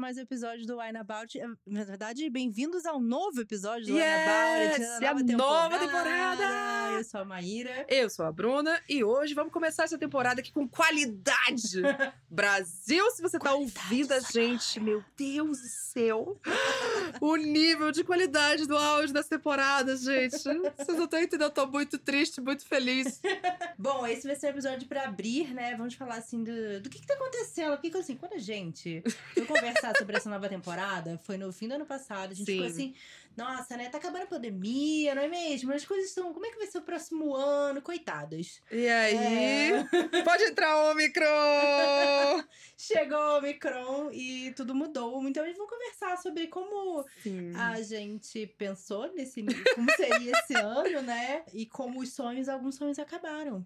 mais um episódio do Wine About. Eh, Na verdade, bem-vindos ao novo episódio do Yes! Wine About. É a nova temporada! Eu sou a Maíra. Eu sou a Bruna e hoje vamos começar essa temporada aqui com qualidade. Brasil, se você tá ouvindo a gente, meu Deus do céu. O nível de qualidade do áudio das temporadas, gente. Vocês não estão entendendo, eu tô muito triste, muito feliz. Bom, esse vai ser o episódio pra abrir, né? Vamos falar assim do, do que, que tá acontecendo. Porque, assim, quando a gente foi conversar sobre essa nova temporada, foi no fim do ano passado, a gente Sim. ficou assim, nossa, né? Tá acabando a pandemia, não é mesmo? As coisas estão. Como é que vai ser o próximo ano? Coitadas. E aí? É. Pode entrar o micro! Chegou o Micron e tudo mudou. Então, a gente vai conversar sobre como Sim. a gente pensou nesse como seria esse ano, né? E como os sonhos, alguns sonhos acabaram.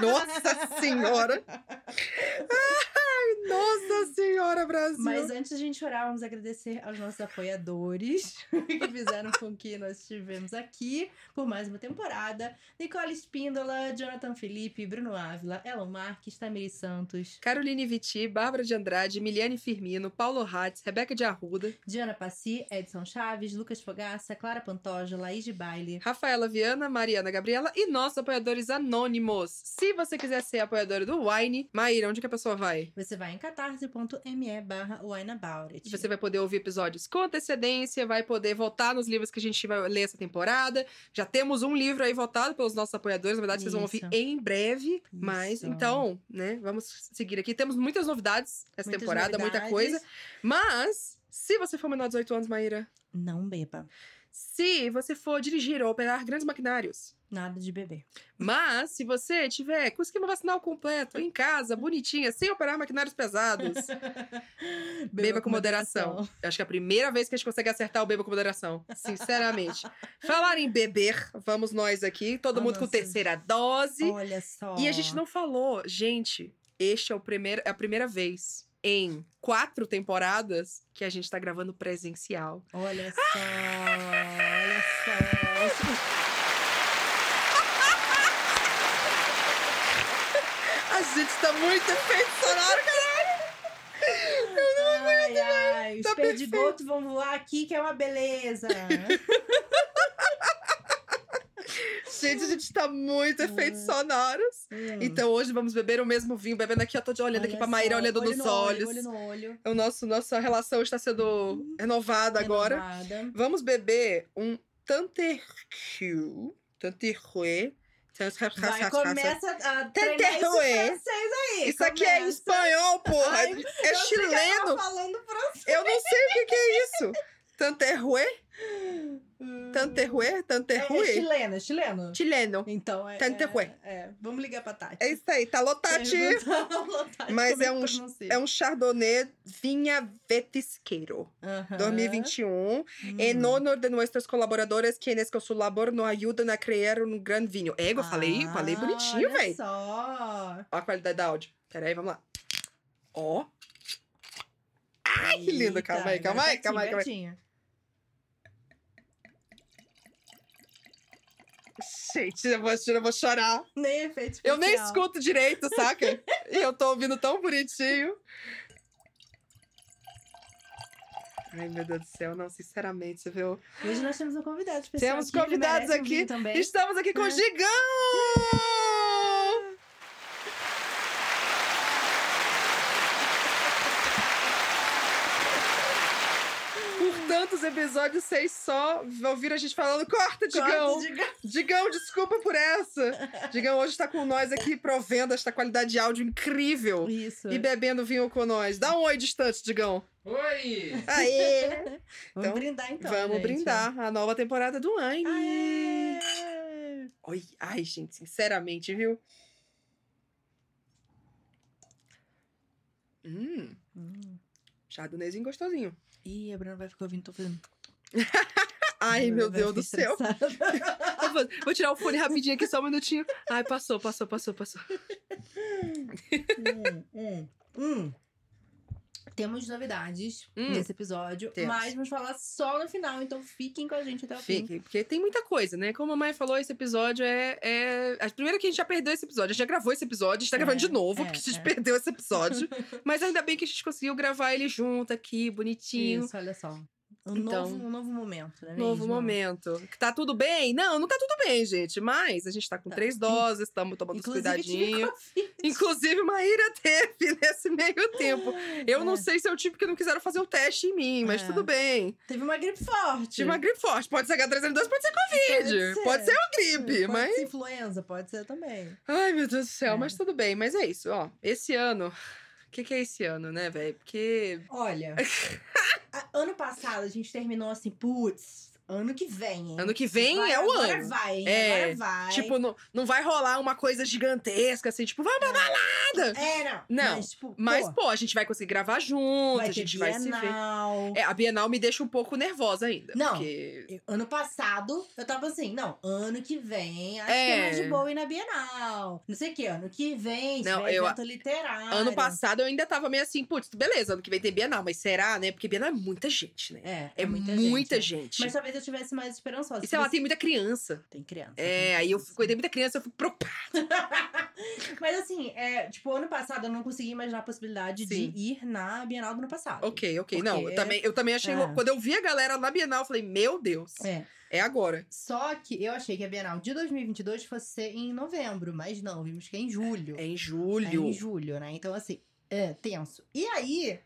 Nossa Senhora! Ai, Nossa Senhora, Brasil! Mas antes de a gente orar, vamos agradecer aos nossos apoiadores que fizeram com que nós estivemos aqui por mais uma temporada. Nicole Espíndola, Jonathan Felipe, Bruno Ávila, Elon Marques, Tamiri Santos, Caroline Viti, Bárbara de Andrade, Miliane Firmino, Paulo Hatz, Rebeca de Arruda, Diana Passi, Edson Chaves, Lucas Fogaça, Clara Pantoja, Laís de Baile. Rafaela Viana, Mariana Gabriela e nossos apoiadores anônimos. Se você quiser ser apoiadora do Wine, Maíra, onde que a pessoa vai? Você vai em catarse.me barra wineaboutit. Você vai poder ouvir episódios com antecedência, vai poder votar nos livros que a gente vai ler essa temporada. Já temos um livro aí votado pelos nossos apoiadores, na verdade, vocês vão ouvir Isso. em breve. Mas, Isso. então, né, vamos seguir aqui. Temos muitas novidades essa Muitas temporada, muita novidades. coisa. Mas, se você for menor de 18 anos, Maíra, Não beba. Se você for dirigir ou operar grandes maquinários, Nada de beber. Mas, se você tiver com o esquema vacinal completo, em casa, bonitinha, sem operar maquinários pesados, beba, com moderação. Eu acho que é a primeira vez que a gente consegue acertar o beba com moderação. Sinceramente. Falar em beber, vamos nós aqui, todo Ah, mundo com nossa. terceira dose. Olha só. E a gente não falou, gente, este é, o primeiro, é a primeira vez em quatro temporadas que a gente tá gravando presencial. Olha só. olha só. A gente tá muito efeito sonoro, Ai, ai. Os Tá perdigotos vão voar aqui, que é uma beleza. Gente, a gente tá muito efeitos sonoros. Hum. Então hoje vamos beber o mesmo vinho, bebendo aqui, eu tô de olhando aqui Olha pra Maíra, só, olhando olho nos no olhos. Olho, olho no olho. O nosso, nossa relação está sendo renovada agora. Renovada. Vamos beber um Tanterru. Tanterru. Vai, começa a treinar Tanterrué. francês aí. Isso aqui é começa. espanhol, porra. Ai, é Eu chileno. Eu não sei o que, que é isso. Tanterrué? Tanterrué? É, Tanterrué? chileno, é chileno. Chileno. Então, é, Tanterrué. é, é. Vamos ligar pra Tati. É isso aí, tá Tati, Mas como é que um- pronuncia? É um Chardonnay Vinha Vetisqueiro. Aham. 2021. Hum. En honor de nuestros colaboradores, quienes con su labor nos ayudan a crear um gran vinho. Ego, falei, Ah, falei bonitinho, olha velho. só. Ó a qualidade da áudio. Pera aí, vamos lá. Ó. Ai, que lindo. Calma aí, calma aí, calma aí, calma aí. Gente, eu vou, eu vou chorar. Nem efeito Eu nem especial. escuto direito, saca? e eu tô ouvindo tão bonitinho. Ai, meu Deus do céu, não, sinceramente, você viu? Hoje nós temos um convidado especial Temos aqui, convidados aqui. também. Estamos aqui com o É. Gigão! Tantos episódios, vocês só ouviram a gente falando: corta, Digão! Corta, Digão. Digão, desculpa por essa! Digão hoje está com nós aqui, provendo esta qualidade de áudio incrível. Isso. E bebendo vinho com nós. Dá um oi distante, Digão. Oi! Aê! Vamos Então, brindar então. Vamos gente. brindar a nova temporada do. Aê! Oi, ai, gente, sinceramente, viu? Hum, Hum. chardonnayzinho gostosinho. Ih, a Bruna vai ficar ouvindo, tô fazendo. Ai, A meu Deus do céu. vou tirar o fone rapidinho aqui, só um minutinho. Ai, passou, passou, passou, passou. hum, hum, hum. Temos novidades Hum, nesse episódio, temos. mas vamos falar só no final, então fiquem com a gente até o fim. Fique, porque tem muita coisa, né? Como a Mãe falou, esse episódio é, é. A primeira que a gente já perdeu esse episódio. A gente já gravou esse episódio, a gente tá É, gravando de novo, é, porque a gente é. perdeu esse episódio. Mas ainda bem que a gente conseguiu gravar ele junto aqui, bonitinho. Isso, olha só. Um, Então, novo, um novo momento, né? Novo mesmo? momento. Tá tudo bem? Não, não tá tudo bem, gente. Mas a gente tá com Tá. três doses, estamos tomando os Inclusive, tive cuidadinhos. Inclusive, Maíra teve nesse meio tempo. Eu não É. sei se eu tive porque não quiseram fazer o teste em mim, mas É. tudo bem. Teve uma gripe forte. Tive uma gripe forte. Pode ser H3N2, pode ser Covid. Pode ser, uma gripe, pode mas. ser influenza, pode ser também. Ai, meu Deus do céu, É. mas tudo bem. Mas é isso, ó. Esse ano. O que, que é esse ano, né, velho? Porque. Olha, ano passado a gente terminou assim, putz, ano que vem, hein? Ano que vem Vai, é o agora ano. vai, hein? É, Agora vai. Tipo, não, não vai rolar uma coisa gigantesca, assim, tipo, vamos pra balada! É, não. Não, Mas, tipo, Mas, pô, pô, a gente vai conseguir gravar junto, vai a gente vai se ver. É, a Bienal me deixa um pouco nervosa ainda. Não. Porque. Ano passado, eu tava assim, não, ano que vem, acho É. que é mais de boa ir na Bienal. Não sei o que, ano que vem, Não, não, eu- evento literário. Ano passado eu ainda tava meio assim, putz, beleza, ano que vem tem Bienal, mas será, né? Porque Bienal é muita gente, né? É, É, muita, muita, gente. gente. Mas talvez eu tivesse mais esperançosa. E sei lá, tem muita criança. tem criança. É, aí eu cuidei muita criança, eu fico preocupada. Mas assim, é, tipo, ano passado eu não consegui imaginar a possibilidade Sim. de ir na Bienal do ano passado. Ok, ok. Não, eu Porque- também, eu também achei É. Quando eu vi a galera na Bienal, eu falei, meu Deus, É. é agora. Só que eu achei que a Bienal de 2022 fosse ser em novembro, mas não, vimos que é em julho. É em É julho. em julho, né? Então, assim, é tenso. E aí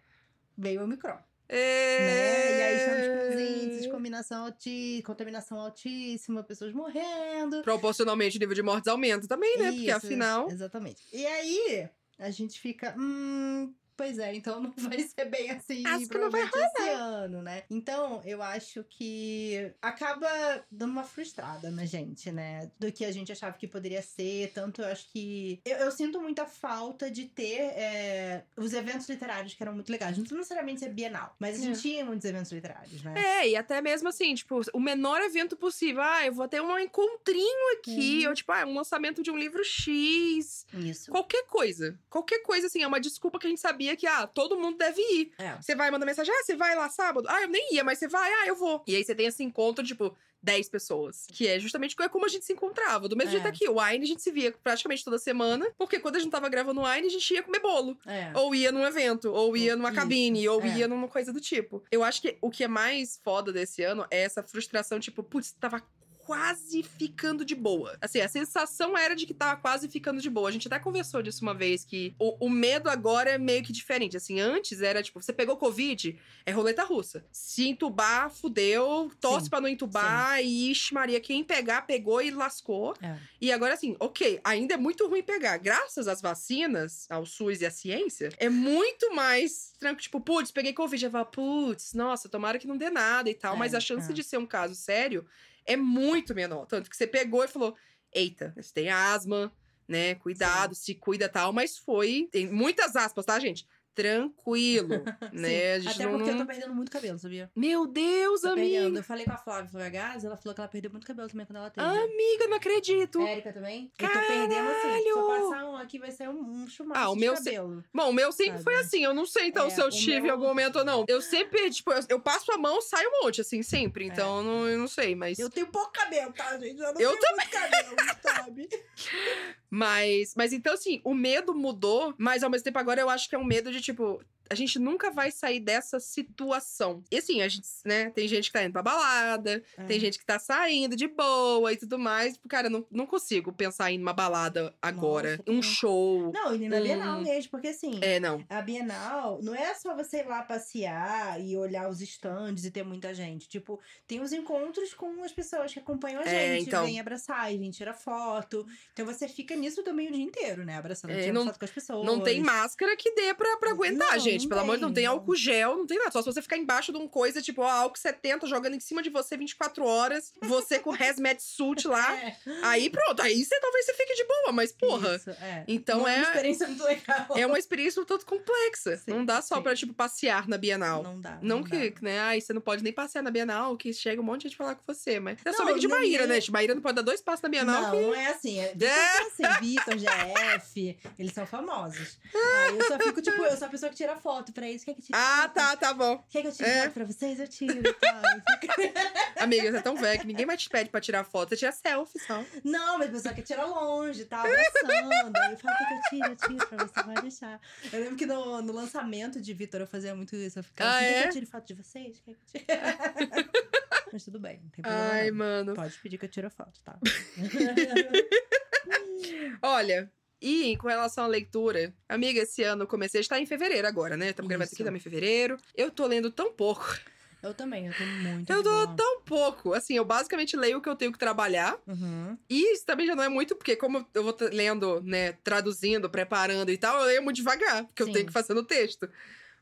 veio o Omicron. É... Né? E aí estamos com os índices de combinação alti... contaminação altíssima, pessoas morrendo. Proporcionalmente o nível de mortes aumenta também, né? Porque Isso, afinal. Exatamente. E aí a gente fica. Hum, pois é, então não vai ser bem assim Acho que não vai provavelmente esse ano, né? Então eu acho que acaba dando uma frustrada na gente, né? Do que a gente achava que poderia ser. Tanto eu acho que. Eu, eu sinto muita falta de ter é, os eventos literários que eram muito legais. Não necessariamente ser bienal, mas a gente É. tinha muitos eventos literários, né? É, e até mesmo assim, tipo, o menor evento possível. Ah, eu vou ter um encontrinho aqui. Uhum. Ou, tipo, ah, um lançamento de um livro X. Isso. Qualquer coisa. Qualquer coisa, assim, é uma desculpa que a gente sabia que, ah, todo mundo deve ir. É. Você vai mandar mensagem, ah, você vai lá sábado? Ah, eu nem ia, mas você vai, ah, eu vou. E aí você tem esse encontro, tipo, 10 pessoas. Que é justamente como a gente se encontrava. Do mesmo É. jeito aqui, o Wine a gente se via praticamente toda semana, porque quando a gente tava gravando o Wine, a gente ia comer bolo. É. Ou ia num evento, ou ia numa Isso, cabine, ou é. ia numa coisa do tipo. Eu acho que o que é mais foda desse ano é essa frustração, tipo, putz, tava quase ficando de boa. Assim, a sensação era de que tava quase ficando de boa. A gente até conversou disso uma vez, que o, o medo agora é meio que diferente. Assim, antes era tipo, você pegou Covid, é roleta russa. Se entubar, fudeu, Sim, pra não entubar, e ixi, Maria, quem pegar, pegou e lascou. É. E agora, assim, ok, ainda é muito ruim pegar. Graças às vacinas, ao SUS e à ciência, é muito mais tranquilo. Tipo, putz, peguei Covid. Já fala, putz, nossa, tomara que não dê nada e tal. É, Mas a chance é. de ser um caso sério é muito menor. Tanto que você pegou e falou: eita, você tem asma, né? Cuidado, se cuida tal. Mas foi. Tem muitas aspas, tá, gente? Tranquilo, né? Até não. porque eu tô perdendo muito cabelo, sabia? Meu Deus, Tô perdendo. amiga. Eu falei com a Flávia Flagaz, ela falou que ela perdeu muito cabelo também quando ela teve. Amiga, não acredito. Érica também? Eu tô perdendo assim. Se eu Caralho! passar um aqui, vai ser um, um chumaço Ah, o meu se- cabelo. Bom, o meu sempre Sabe? foi assim. Eu não sei, então, É, se eu tive em meu- algum momento ou não. Eu sempre, tipo, eu, eu passo a mão, sai um monte, assim, sempre. Então, eu não, eu não sei, mas. É. Eu tenho pouco cabelo, tá, gente? Eu não Eu tenho muito cabelo, sabe? Mas, mas então, assim, o medo mudou, mas ao mesmo tempo agora eu acho que é um medo de, tipo, a gente nunca vai sair dessa situação. E assim, a gente, né, tem gente que tá indo pra balada, tem É. gente que tá saindo de boa e tudo mais. Tipo, cara, eu não, não consigo pensar em uma balada agora. Nossa, um também. show. Não, e na Hum. Bienal mesmo, porque assim, É, não. a Bienal não é só você ir lá passear e olhar os estandes e ter muita gente. Tipo, tem os encontros com as pessoas que acompanham a É, gente, então. vem abraçar, e vem tirar foto. Então você fica nisso também o dia inteiro, né? Abraçando, É, tirando não- foto com as pessoas. Não tem máscara que dê pra, pra aguentar, Não, gente. Não Pelo amor de Deus, não tem tem, não. álcool gel, não tem nada. Só se você ficar embaixo de um coisa, tipo, ó, álcool 70 jogando em cima de você 24 horas, você com hazmat suit lá. É, Aí pronto, aí você talvez você fique de boa, mas porra. Isso, é. Então Não é- uma experiência muito legal. É uma experiência um tanto complexa. Sim, não dá só sim. pra, tipo, passear na Bienal. Não dá. Não, dá. que, né? Ai, você não pode nem passear na Bienal, que chega um monte de gente falar com você. Mas é só Não, amigo de não Maíra, é- né? gente? Maíra não pode dar dois passos na Bienal. Não, que- não é assim. É, É. Assim, Vitor, GF, eles são famosos. Aí eu só fico, tipo, eu sou a pessoa que tira foto foto pra eles. Quer que eu tire Ah, foto? tá, tá bom. Quer que eu tire É. foto pra vocês? Eu tiro tal. Amiga, você é tão velha que ninguém mais te pede pra tirar foto. Você tira selfie só. Não, mas a pessoa quer tirar longe, tá? Abraçando. Aí eu falo, quer que eu tire? Eu tiro pra você, pode deixar. Eu lembro que no, no lançamento de Vitor eu fazia muito isso. Eu ficava Ah, assim, quer é? que eu tire foto de vocês? Quer que eu tire? mas tudo bem, não tem problema Ai, não. mano. Pode pedir que eu tire a foto, tá? Olha, e com relação à leitura, amiga, esse ano eu comecei. Está em fevereiro agora, né? Estamos gravando aqui também em fevereiro. Eu tô lendo tão pouco. eu também, eu tô muito Eu boa. tão pouco. Assim, eu basicamente leio o que eu tenho que trabalhar. Uhum. E isso também já não é muito, porque como eu vou lendo, né, traduzindo, preparando e tal, eu leio muito devagar, porque eu Sim. tenho que fazer no texto.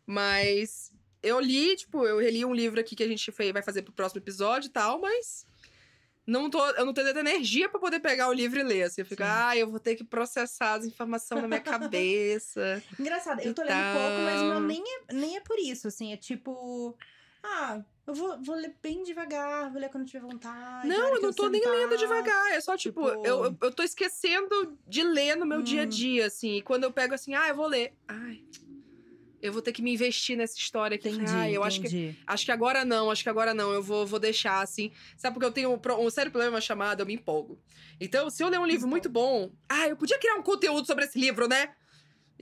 Mas eu li, tipo, eu reli um livro aqui que a gente vai fazer pro próximo episódio e tal, mas não tô, eu não tenho tanta energia pra poder pegar o livro e ler. Assim, eu fico, Sim. ah, eu vou ter que processar as informações na minha cabeça. Engraçado, eu tô lendo Então- pouco, mas o meu nem é, nem é por isso, assim, é tipo. Ah, eu vou, vou ler bem devagar, vou ler quando tiver vontade. não, eu não tô nem sentar. lendo devagar. É só, tipo, Tipo- eu, eu, eu tô esquecendo de ler no meu Hum. dia a dia, assim. E quando eu pego assim, ah, eu vou ler. Ai. Eu vou ter que me investir nessa história aqui. Entendi, Ah, eu acho que entendi. Acho que agora não, acho que agora não. Eu vou, vou deixar assim. Sabe porque eu tenho um, um sério problema chamado eu me empolgo. Então, se eu ler um livro muito bom, ah, eu podia criar um conteúdo sobre esse livro, né?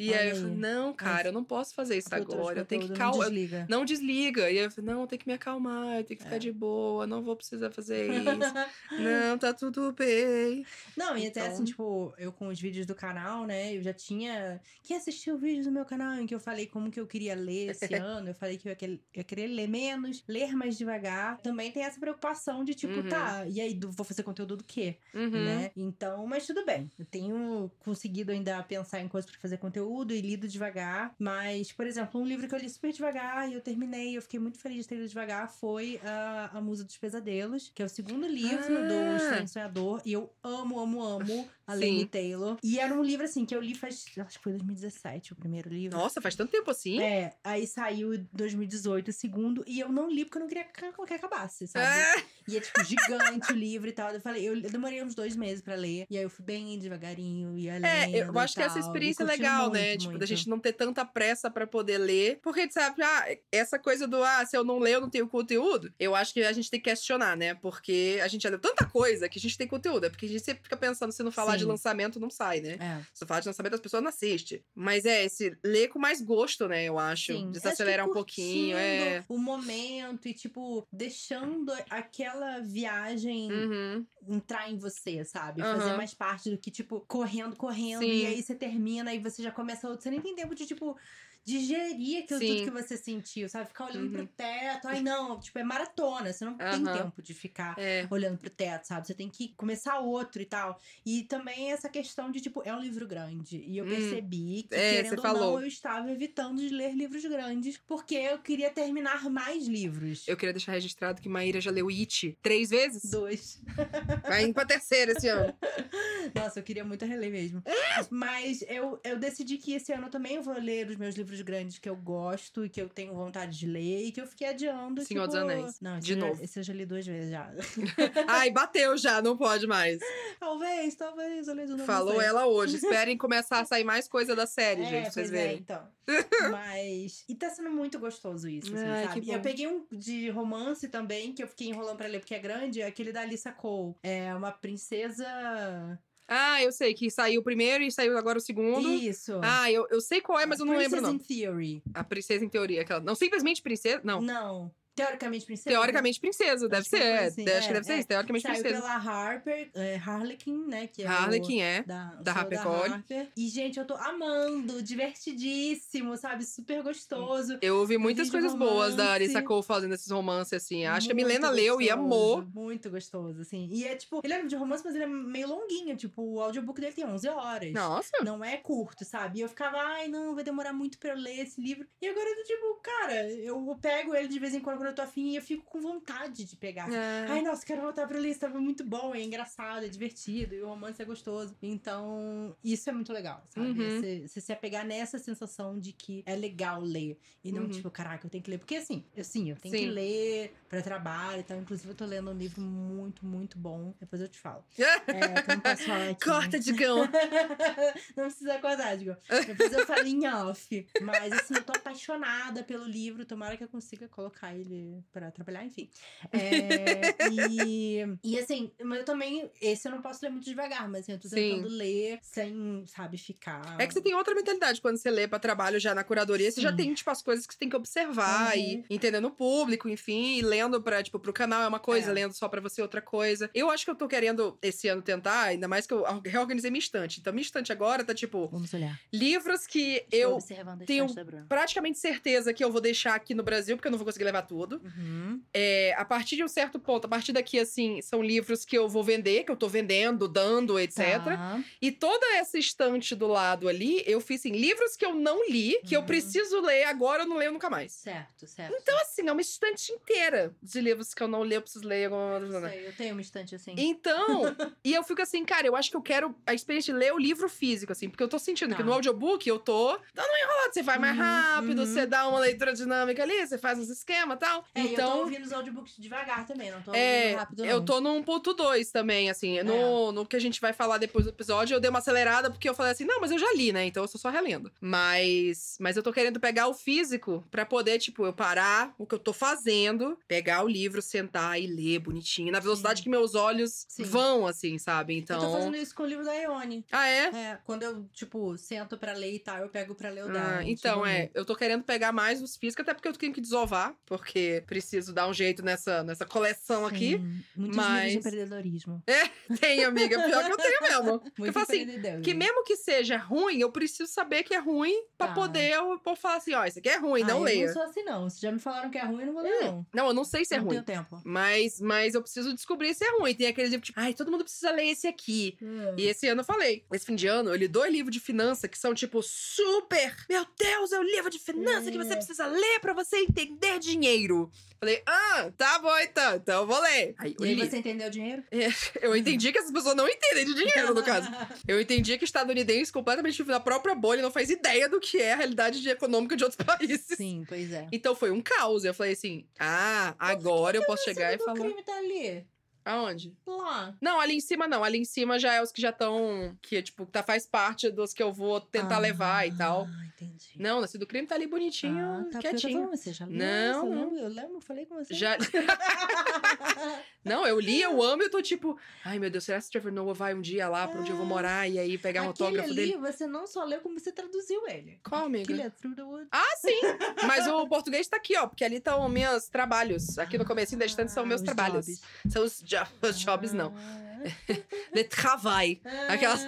E Olha aí eu aí. falei, não, cara, eu não posso fazer isso A agora. Eu tenho que conteúdo não desliga. Não desliga. E aí eu falei, não, eu tenho que me acalmar, eu tenho que ficar É. de boa, não vou precisar fazer isso. não, tá tudo bem. Não, e até Então- assim, tipo, eu com os vídeos do canal, né? Eu já tinha. Quem assistiu vídeos do meu canal em que eu falei como que eu queria ler esse ano? Eu falei que eu ia, que- ia querer ler menos, ler mais devagar. Também tem essa preocupação de, tipo, Uhum. tá, e aí, vou fazer conteúdo do quê? Uhum. né? Então, mas tudo bem. Eu tenho conseguido ainda pensar em coisas pra fazer conteúdo e lido devagar. Mas, por exemplo, um livro que eu li super devagar e eu terminei, eu fiquei muito feliz de ter lido devagar, foi a, a Musa dos Pesadelos, que é o segundo livro Ah! do Estranho Sonhador. E eu amo, amo, amo a. Laini Taylor. E era um livro, assim, que eu li faz, acho que foi 2017 o primeiro livro. Nossa, faz tanto tempo assim. É, aí saiu em 2018 o segundo, e eu não li porque eu não queria que acabasse, sabe? É. E é, tipo, gigante o livro e tal. Eu falei, eu demorei uns dois meses pra ler. E aí eu fui bem devagarinho, ia É, lendo eu acho e que essa tal, e experiência é legal, muito, né? Tipo, da muito. gente não ter tanta pressa pra poder ler. Porque, sabe, ah, essa coisa do, ah, se eu não ler, eu não tenho conteúdo. Eu acho que a gente tem que questionar, né? Porque a gente já leu tanta coisa que a gente tem conteúdo. É porque a gente sempre fica pensando, se não falar de Sim. lançamento, não sai, né? É. Se falar de lançamento, as pessoas não assistem. Mas é, esse ler com mais gosto, né? Eu acho. Sim, Desacelerar acho um pouquinho, é. O momento e, tipo, deixando aquela viagem Uhum. entrar em você, sabe? Aham. Fazer mais parte do que, tipo, correndo, correndo. Sim. E aí você termina e você já começa outro. Você nem tem tempo de, tipo, digerir aquilo Sim. tudo que você sentiu, sabe? Ficar olhando Uhum. pro teto. Ai, não, tipo, é maratona. Você não tem Aham. tempo de ficar É. olhando pro teto, sabe? Você tem que começar outro e tal. E também essa questão de, tipo, é um livro grande. E eu Hum. percebi que, É, querendo ou não, eu estava evitando de ler livros grandes, porque eu queria terminar mais livros. Eu queria deixar registrado que Maíra já leu It três vezes. Dois. Vai indo pra terceira esse ano. Nossa, eu queria muito reler mesmo. Mas eu, eu decidi que esse ano também eu vou ler os meus livros grandes que eu gosto e que eu tenho vontade de ler e que eu fiquei adiando. Senhor tipo... dos Anéis. Não, De já- novo. esse eu já li duas vezes já. Ai, bateu já, não pode mais. talvez, talvez eu leia de novo. Falou ela hoje. Esperem começar a sair mais coisa da série, gente, pra vocês é, verem. então. Mas. E tá sendo muito gostoso isso, assim, Ai, sabe? eu peguei um de romance também, que eu fiquei enrolando pra ler porque é grande, é aquele da Alissa Cole. É uma princesa. Ah, eu sei que saiu o primeiro e saiu agora o segundo. Isso. Ah, eu, eu sei qual é, mas eu não lembro, Princess não. in Theory. A princesa em teoria, aquela. Não simplesmente princesa, não. Não. Teoricamente princesa. Teoricamente princesa, deve Acho que ser. é. coisa assim, Acho que é, deve ser é. isso, teoricamente Saiu princesa. pela Harper, é, Harlequin, né? Que é o- Harlequin é. Da, o da HarperCollins. Harper. E, gente, eu tô amando, divertidíssimo, sabe? Super gostoso. Eu ouvi muitas coisas boas da. Arissa Cole fazendo esses romances, assim. Acho que a Muito Milena leu e gostoso, amou. Muito gostoso, assim. E é tipo, ele é de romance, mas ele é meio longuinho. Tipo, o audiobook dele tem 11 horas. Nossa. Não é curto, sabe? E eu ficava, ai, não, vai demorar muito pra eu ler esse livro. E agora eu tô tipo, cara, eu pego ele de vez em quando quando eu tô afim, eu fico com vontade de pegar. É. Ai, nossa, quero voltar pra ler, estava muito bom, é engraçado, é divertido, e o romance é gostoso. Então, isso é muito legal, sabe? Uhum. Você você se apegar nessa sensação de que é legal ler. E não, Uhum. tipo, caraca, eu tenho que ler. Porque assim, eu sim, eu tenho Sim. que ler pra trabalho e tal. Inclusive, eu tô lendo um livro muito, muito bom. Depois eu te falo. É, não posso falar aqui. Corta, Digão. não precisa cortar, digo. Depois eu falo em off. Mas assim, eu tô apaixonada pelo livro. Tomara que eu consiga colocar ele pra trabalhar, enfim. É, e, e assim, mas eu também. Esse eu não posso ler muito devagar, mas assim, eu tô Sim. tentando ler sem, sabe, ficar. É que você tem outra mentalidade quando você lê pra trabalho já na curadoria. Você já Sim. tem, tipo, as coisas que você tem que observar Uhum. e entendendo o público, enfim, e lendo pra, tipo, pro canal é uma coisa, É. lendo só pra você é outra coisa. Eu acho que eu tô querendo esse ano tentar, ainda mais que eu reorganizei minha estante. Então, minha estante agora tá, tipo, Vamos olhar. livros que Estou eu tenho- praticamente certeza que eu vou deixar aqui no Brasil, porque eu não vou conseguir levar tudo. Uhum. É, a partir de um certo ponto, a partir daqui, assim, são livros que eu vou vender, que eu tô vendendo, dando, etc. Tá. E toda essa estante do lado ali, eu fiz assim, livros que eu não li, que eu Uhum. preciso ler agora, eu não leio nunca mais. Certo, certo. Então, assim, é uma estante inteira de livros que eu não li, eu preciso ler. alguma- Sei, eu tenho uma estante assim. Então, e eu fico assim, cara, eu acho que eu quero a experiência de ler o livro físico, assim, porque eu tô sentindo que Tá. no audiobook eu tô dando uma enrolada. Você vai mais Uhum, rápido, uhum. você dá uma leitura dinâmica ali, você faz uns esquemas e tal. É, e eu tô então. ouvindo os audiobooks devagar também, não tô É, ouvindo rápido, não. eu tô no 1.2 também, assim. No, no que a gente vai falar depois do episódio, eu dei uma acelerada porque eu falei assim, não, mas eu já li, né? Então eu tô só relendo. Mas, mas eu tô querendo pegar o físico pra poder, tipo, eu parar o que eu tô fazendo, pegar o livro, sentar e ler bonitinho, na velocidade Sim. que meus olhos Sim. vão, assim, sabe? Então. Eu tô fazendo isso com o livro da Ione. Ah, é? É, quando eu, tipo, sento pra ler e tal, eu pego pra ler o Ah, dela. então, é, eu tô querendo pegar mais os físicos, até porque eu tenho que desovar, porque preciso dar um jeito nessa, nessa coleção aqui. Muitos mas- de empreendedorismo. Tem, amiga, pior que eu tenho mesmo. Muito eu falo assim. Que mesmo que seja ruim, eu preciso saber que é ruim pra Tá. poder eu, eu falar assim, ó, isso aqui é ruim, ah, não eu leia. não sou assim, não. Se já me falaram que é ruim, eu não vou ler, não. Não, eu não sei se é não ruim. tenho tempo. Mas, mas eu preciso descobrir se é ruim. Tem aquele livro tipo, ai, todo mundo precisa ler esse aqui. E esse ano eu falei, esse fim de ano, eu li dois livros de finança que são, tipo, super. Meu Deus, é o livro de finança que você É. precisa ler pra você entender dinheiro. Falei, ah, tá bom então, então eu vou ler. Aí E aí você entendeu o dinheiro? Eu entendi que essas pessoas não entendem de dinheiro, no caso. Eu entendi que estadunidense completamente na própria bolha não faz ideia do que é a realidade de- econômica de outros países. Sim, pois é. Então foi um caos. Eu falei assim: ah, agora eu posso chegar e O falar. crime tá ali. Aonde? Lá. Não, ali em cima não. Ali em cima já é os que já estão. Que, tipo, tá, faz parte dos que eu vou tentar Ah, levar e tal. Entendi. Não, esse do crime tá ali bonitinho, Ah, tá, quietinho. falando, Você já leu Não? Eu lembro, Eu lembro, falei com você. Já. Não, eu li, eu amo, eu tô tipo, ai meu Deus, será que o Trevor Noah vai um dia lá pra onde eu vou morar e aí pegar um Aquele autógrafo ali, dele? você não só leu, como você traduziu ele. Qual, amiga? Aquele é Through the Wood. Ah, sim! Mas o português tá aqui, ó, porque ali estão meus trabalhos. Aqui no comecinho da estante são Ah, meus os trabalhos. jobs. São os, jo os jobs, não. Le travail. Ah. Aquelas-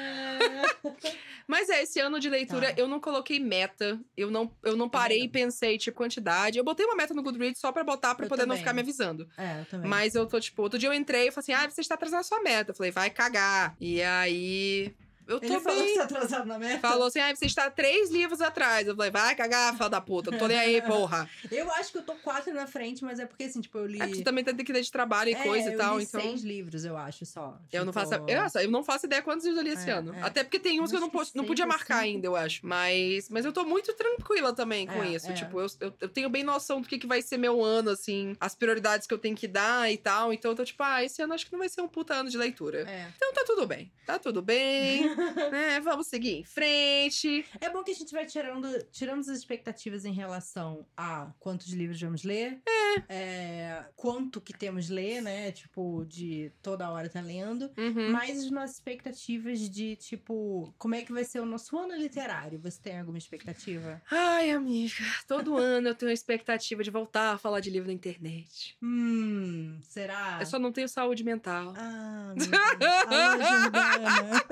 Mas é, esse ano de leitura Tá. eu não coloquei meta. Eu não, eu não parei e pensei, tipo, quantidade. Eu botei uma meta no Goodreads só pra botar, pra Eu poder não também. ficar me avisando. É, eu também. Mas eu tô, tipo, outro dia eu entrei e falei assim: ah, você está atrasando a sua meta. Eu falei, vai cagar. E aí. Eu tô Ele falou que bem. você tá atrasado na meta? Falou assim: ah, você está três livros atrás. Eu falei, vai cagar, fala da puta. Não tô nem aí, porra. Eu acho que eu tô quatro na frente, mas é porque, assim, tipo, eu li... É também tem que ter de trabalho e É, coisa e eu tal, li então. seis livros, eu acho, só. Eu não Tipo, faço. Eu, nossa, eu não faço ideia quantos livros eu li esse É, ano. é. Até porque tem uns que eu não, que pos- não podia marcar cinco. ainda, eu acho. Mas, mas eu tô muito tranquila também com É, isso. é. Tipo, eu, eu, eu tenho bem noção do que, que vai ser meu ano, assim, as prioridades que eu tenho que dar e tal. Então eu tô tipo, ah, esse ano acho que não vai ser um puta ano de leitura. É. Então tá tudo bem. Tá tudo bem. né? Vamos seguir em frente. É bom que a gente vai tirando, tirando as expectativas em relação a quantos livros vamos ler. É. quanto que temos ler, né? Tipo, de toda hora tá lendo. Uhum. Mas as nossas expectativas de, tipo, como é que vai ser o nosso ano literário? Você tem alguma expectativa? Ai, amiga, todo ano eu tenho a expectativa de voltar a falar de livro na internet. Hum, será? Eu só não tenho saúde mental. Ah, meu Deus. Jordana.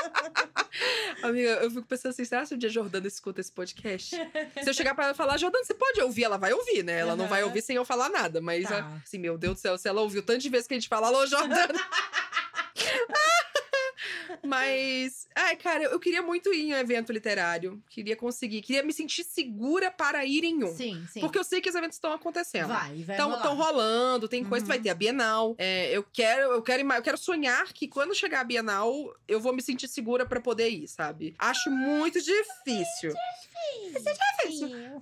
Amiga, eu fico pensando assim, será que um dia a Jordana escuta esse podcast? Se eu chegar pra ela e falar, Jordana, você pode ouvir? Ela vai ouvir, né? Ela não vai ouvir sem eu falar nada. Mas, Tá. ah, assim, meu Deus do céu, se ela ouviu tantas vezes que a gente fala, alô, Jordana. Mas, ai, cara, eu queria muito ir em um evento literário. Queria conseguir. Queria me sentir segura para ir em um. Sim, sim. Porque eu sei que os eventos estão acontecendo. vai, vai Estão rolar. rolando, tem coisa, Uhum. vai ter a Bienal. É, eu quero, eu quero, eu quero sonhar que quando chegar a Bienal, eu vou me sentir segura pra poder ir, sabe? Acho muito difícil.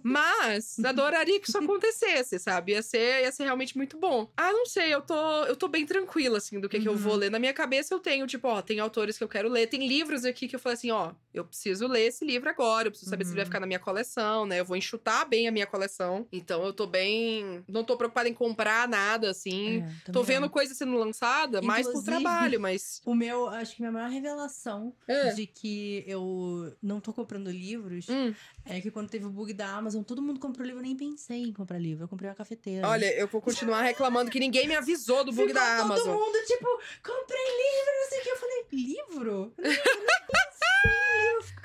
Mas adoraria que isso acontecesse, sabe? Ia ser, ia ser realmente muito bom. Ah, não sei, eu tô, eu tô bem tranquila, assim, do que, que eu vou Uhum. ler. Na minha cabeça eu tenho, tipo, ó, tem autores que eu quero ler. Tem livros aqui que eu falei assim, ó, eu preciso ler esse livro agora. Eu preciso saber se ele vai Uhum. ficar na minha coleção, né? Eu vou enxutar bem a minha coleção. Então eu tô bem. Não tô preocupada em comprar nada, assim. É, Tô vendo não. coisa sendo lançada, mais por trabalho, mas. O meu, acho que minha maior revelação É. de que eu não tô comprando livros Hum, é que quando teve o bug da Amazon, todo mundo comprou livro, eu nem pensei em comprar livro. Eu comprei uma cafeteira. olha, eu vou continuar reclamando que ninguém me avisou do bug Ficou da todo Amazon. mundo, tipo, comprei livro, não sei o que. Eu falei, livro?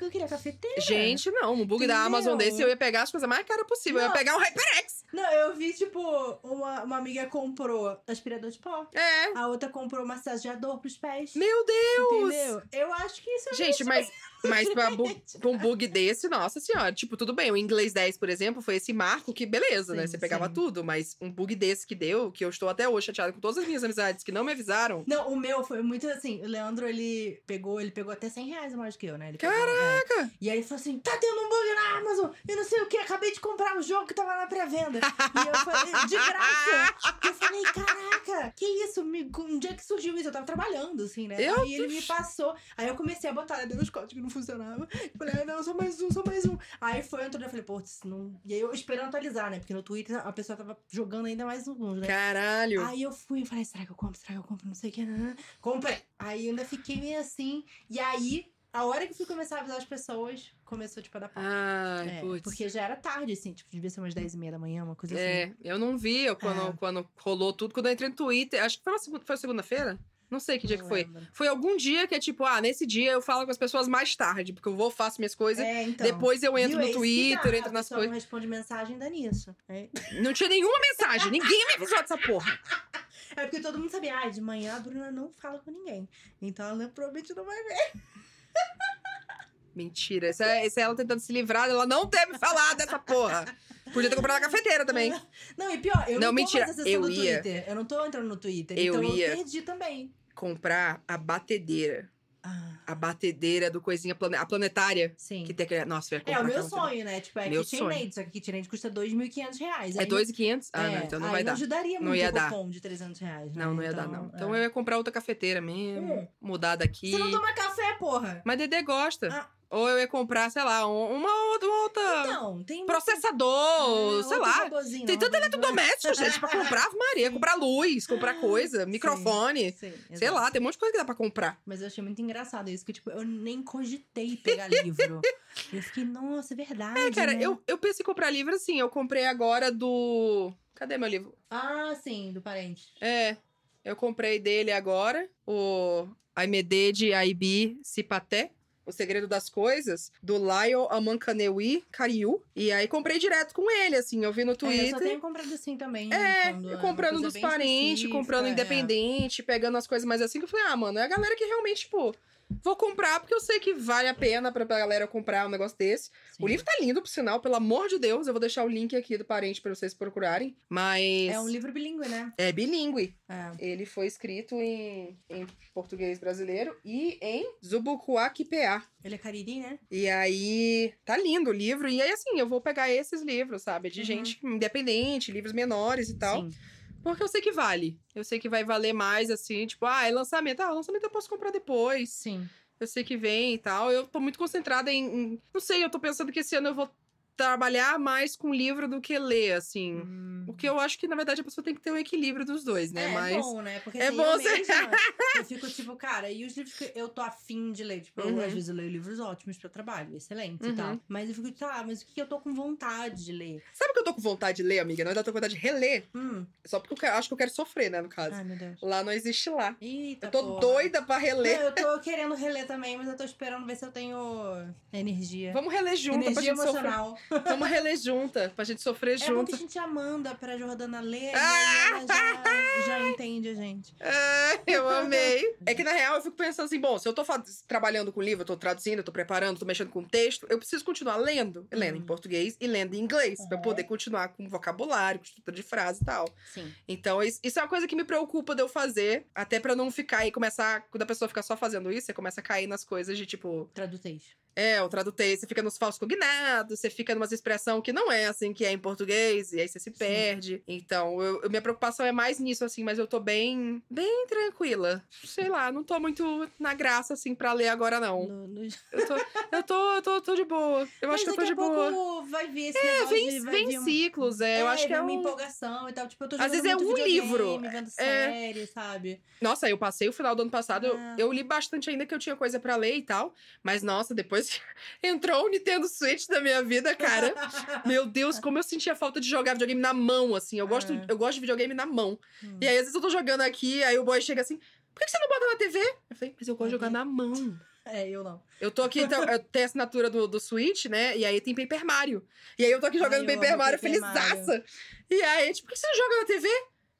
Livro. Eu queria cafeteira. Gente, não, um bug da Entendeu? Amazon desse eu ia pegar as coisas mais caras possível. Eu ia Não. pegar um HyperX. Não, eu vi, tipo, uma, uma amiga comprou aspirador de pó. É. A outra comprou massageador pros pés. Meu Deus! Entendeu? Eu acho que isso é Gente, mas, mas pra, pra um bug desse, nossa senhora. Tipo, tudo bem. O inglês 10, por exemplo, foi esse marco que, beleza, né? Sim, Você pegava sim. tudo. Mas um bug desse que deu, que eu estou até hoje chateada com todas as minhas amizades que não me avisaram. Não, o meu foi muito assim. O Leandro, ele pegou, ele pegou até 100 reais mais que eu, né? Ele pegou, Caraca! E aí ele falou assim: tá tendo um bug na Amazon, eu não sei o que, acabei de comprar um jogo que tava na pré-venda. E eu falei, de graça. Eu falei, caraca, que isso? Me, um dia que surgiu isso, eu tava trabalhando, assim, né? Eu Aí ele me passou. Aí eu comecei a botar né, dentro dos códigos que não funcionava. Eu falei, ah, não, só mais um, só mais um. Aí foi, entrou, eu falei, pô, não. E aí eu esperando atualizar, né? Porque no Twitter a pessoa tava jogando ainda mais uns, né? Caralho! Aí eu fui e falei, será que eu compro? Será que eu compro? Não sei o que. Comprei. Aí eu ainda fiquei meio assim. E aí, a hora que eu fui começar a avisar as pessoas, começou, tipo, a dar pau. Ai, É, putz. porque já era tarde, assim, tipo, devia ser umas 10 e meia da manhã, uma coisa assim. É, eu não vi eu, quando, É. quando rolou tudo. Quando eu entrei no Twitter, acho que foi, uma segunda, foi segunda-feira? Não sei que dia Não que foi. lembro. Foi algum dia que é tipo, ah, nesse dia eu falo com as pessoas mais tarde, porque eu vou, faço minhas coisas. É, então. Depois eu entro Viu? É no que Twitter, dá. entro nas coisas. não responde mensagem, dá nisso. É. Não tinha nenhuma mensagem, ninguém me avisou dessa porra. é porque todo mundo sabia, ah, de manhã a Bruna não fala com ninguém. Então ela provavelmente não vai ver. Mentira, isso é, é ela tentando se livrar, ela não deve falar dessa porra. Podia ter comprado na cafeteira também. Não, e pior, eu Não, não, mentira, eu ia. Twitter. Eu não tô entrando no Twitter. Eu então ia. eu perdi também. Comprar a batedeira. Ah, A batedeira do coisinha plane... a planetária. sim. Que tem aquele. Nossa, ia É o meu sonho, né? Tipo, é Meu KitchenAid, só que KitchenAid custa 2.500 reais. É Aí 2,500? Ah, é, não, então não aí vai dar. ajudaria Não muito ia o dar. cupom de 300 reais, né? Não, não ia dar, não. Então é. eu ia comprar outra cafeteira mesmo. Hum. Mudar daqui. Você não toma café, porra! Mas Dedê gosta. Ah. Ou eu ia comprar, sei lá, um- uma outra. outra Então, tem... processador, é, sei lá. Tem tanto eletrodoméstico, gente, pra comprar, Maria, comprar luz, comprar coisa, microfone. Sim, Sei exato. lá, tem um monte de coisa que dá pra comprar. Mas eu achei muito engraçado isso, que tipo, eu nem cogitei pegar livro. eu fiquei, nossa, é verdade, É, cara, né? eu, eu penso em comprar livro assim. Eu comprei agora do. Cadê meu livro? Ah, sim, do parente. É, eu comprei dele agora, o Aimede de Aibi Sipaté. O Segredo das Coisas, do Lyle Amankanewi Kariu. E aí comprei direto com ele, assim, eu vi no É, eu Twitter. só tenho comprado assim também. É, quando uma comprando dos parentes, comprando é. independente, pegando as coisas mais assim, que eu falei, ah, mano, é a galera que realmente, tipo, vou comprar porque eu sei que vale a pena pra, pra galera comprar um negócio desse. Sim. O livro tá lindo, por sinal, pelo amor de Deus, eu vou deixar o link aqui do parente pra vocês procurarem, mas É um livro bilíngue, né? é bilíngue. É. Ele foi escrito em, em português brasileiro e em Zubucuaquipeá. Ele é cariri, né? E aí, tá lindo o livro. E aí, assim, eu vou pegar esses livros, sabe? De Uhum. gente independente, livros menores e tal. Sim. Porque eu sei que vale. Eu sei que vai valer mais, assim, tipo, ah, é lançamento. Ah, lançamento eu posso comprar depois. Sim. Eu sei que vem e tal. Eu tô muito concentrada em. em- Não sei, eu tô pensando que esse ano eu vou trabalhar mais com livro do que ler, assim. Hum. O que eu acho que, na verdade, a pessoa tem que ter um equilíbrio dos dois, né? É, Mas. é bom, né? Porque é assim, bom eu você- mesma, eu fico tipo, cara, e os livros que eu tô afim de ler? Tipo, eu, Uhum. às vezes eu leio livros ótimos pra trabalho, excelentes Uhum. e tal. Mas eu fico, tá, mas o que eu tô com vontade de ler? Sabe o que eu tô com vontade de ler, amiga? Na verdade, eu tô com vontade de reler. Hum, Só porque eu quero- acho que eu quero sofrer, né, no caso. ai meu Deus. Lá não existe lá. Eita, Eu tô porra. doida pra reler. Não, eu tô querendo reler também, mas eu tô esperando ver se eu tenho energia. Vamos reler junto pra energia gente sofrer. Vamos reler junta, pra gente sofrer É bom junto. que a gente já manda pra Jordana ler e Ah! aí ela já, já entende a gente. Ah, eu amei. É que na real eu fico pensando assim, bom, se eu tô trabalhando com livro, eu tô traduzindo, eu tô preparando, tô mexendo com texto, eu preciso continuar lendo, lendo em Uhum. português e lendo em inglês, pra eu Uhum. poder continuar com vocabulário, com estrutura de frase e tal. Sim. Então, isso isso é uma coisa que me preocupa de eu fazer, até pra não ficar e começar, quando a pessoa fica só fazendo isso, você começa a cair nas coisas de tipo, Tradutez. É, o tradutei, você fica nos falsos cognados, você fica numa expressão que não é assim que é em português, e aí você se perde. Então, eu, eu- minha preocupação é mais nisso, assim, mas eu tô bem, bem tranquila. Sei lá, não tô muito na graça, assim, pra ler agora, não. Eu tô, eu tô, eu tô, tô de boa. Eu Mas acho que eu tô de boa. vai vir esse É, negócio vem, de- vem vir um- ciclos, é. eu acho que é uma um... empolgação e tal. Tipo, eu tô Às vezes é um livro, vendo é. série, sabe? Nossa, eu passei o final do ano passado, eu- Ah. eu, li bastante ainda que eu tinha coisa pra ler e tal. Mas, nossa, depois que entrou o Nintendo Switch na minha vida, cara. Meu Deus, como eu sentia falta de jogar videogame na mão, assim. Eu gosto, É. eu gosto de videogame na mão. Hum. E aí, às vezes eu tô jogando aqui, aí o boy chega assim: por que você não bota na TV? Eu falei, mas eu gosto de jogar na mão. É, eu não. Eu tô aqui, então, eu tenho a assinatura do, do Switch, né? E aí tem Paper Mario. E aí eu tô aqui Ai, jogando eu Paper Mario Paper felizaça. E aí, tipo, por que você não joga na TV?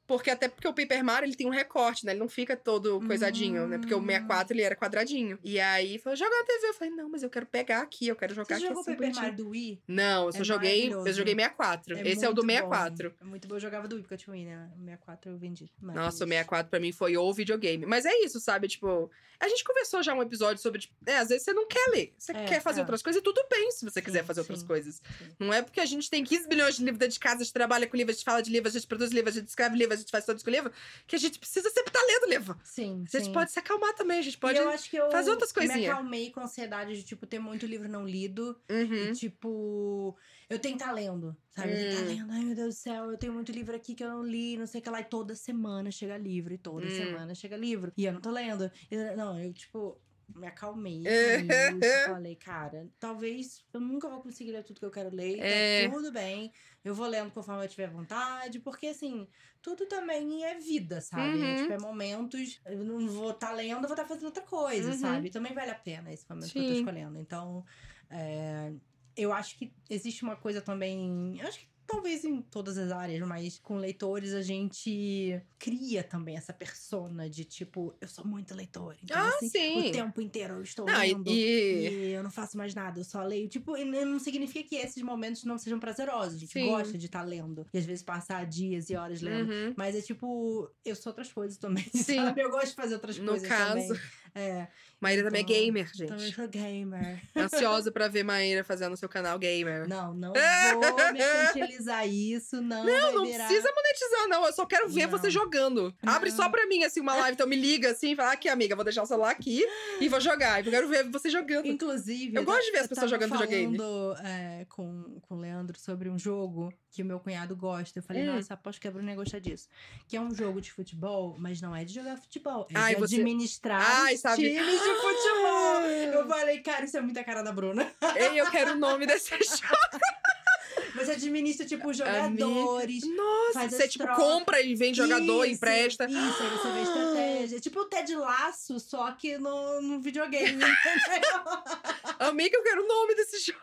Porque até porque o Paper Mario, ele tem um recorte, né? Ele não fica todo coisadinho, né? Porque o Hum. 64, ele era quadradinho. E aí, falou, joga na TV. Eu falei, não, mas eu quero pegar aqui, eu quero jogar Você aqui jogou assim, Paper bonitinho. Mario do Wii? Não, eu só É joguei, eu joguei 64. Esse é o do muito 64. bom. É muito bom. Eu jogava do Wii, porque eu tinha Wii, né? O 64 eu vendi. Nossa, o 64 pra mim foi o videogame. Mas é isso, sabe? Tipo, a gente conversou já um episódio sobre, tipo, é, às vezes você não quer ler. Você É, quer fazer é. outras coisas e tudo bem se você Sim, quiser fazer outras sim. coisas. Sim. Não é porque a gente tem 15 bilhões de livros dentro de casa, a gente trabalha com livro, a gente fala de livro, a gente produz livro, a gente escreve livro, a gente faz tudo com livro, que a gente precisa sempre estar lendo livro. Sim, A gente sim. pode se acalmar também, a gente pode. Eu acho que eu fazer outras me coisinhas. acalmei com a ansiedade de, tipo, ter muito livro não lido. Uhum. E, tipo, eu tenho que tá lendo, sabe? Eu tenho que tá Hum. lendo. Ai, meu Deus do céu, eu tenho muito livro aqui que eu não li, não sei o que lá. E toda semana chega livro, e toda Hum. semana chega livro. E eu não tô lendo. E, não, eu, tipo, me acalmei isso. Falei, cara, talvez eu nunca vou conseguir ler tudo que eu quero ler. É. Tá tudo bem. Eu vou lendo conforme eu tiver vontade. Porque, assim, tudo também é vida, sabe? Uhum. Tipo, é momentos. Eu não vou estar lendo, eu vou estar fazendo outra coisa, Uhum. sabe? Também vale a pena esse momento que eu tô Sim. escolhendo. Então, é, eu acho que existe uma coisa também. Eu acho que talvez em todas as áreas, mas com leitores a gente cria também essa persona de tipo, eu sou muito leitor. Então, Ah, assim, sim. o tempo inteiro eu estou Não, lendo. e- E eu não faço mais nada, eu só leio. Tipo, e não significa que esses momentos não sejam prazerosos. A gente Sim. gosta de estar lendo. E às vezes passar dias e horas lendo. Uhum. Mas é tipo, eu sou outras coisas também. Sim. Sabe? Eu gosto de fazer outras No coisas caso. também. É, Maíra também é Então, gamer, também gente. sou gamer. Ansiosa pra ver Maíra fazendo seu canal gamer. Não, não vou mercantilizar isso, não. Não, não virar... precisa monetizar, não. Eu só quero ver Não. você jogando. Abre Não. só pra mim, assim, uma live. Então me liga assim e fala: aqui, amiga, vou deixar o celular aqui e vou jogar. Eu quero ver você jogando. Inclusive. Eu gosto de ver as eu pessoas jogando videogame. falando é, com, com o Leandro sobre um jogo que o meu cunhado gosta. Eu falei, Hum. nossa, aposto que a Bruna ia gostar disso. Que é um jogo de futebol, mas não é de jogar futebol. É Ai, de você- administrar Ai, sabe- times de futebol. Eu falei, cara, isso é muita cara da Bruna. Ei, eu quero o nome desse jogo. Você administra, tipo, jogadores. Nossa, você tipo trocas. compra e vem jogador, Isso, empresta. Isso, aí você vê estratégia. Tipo o Ted Laço, só que no, no videogame? Amiga, eu quero o nome desse jogo.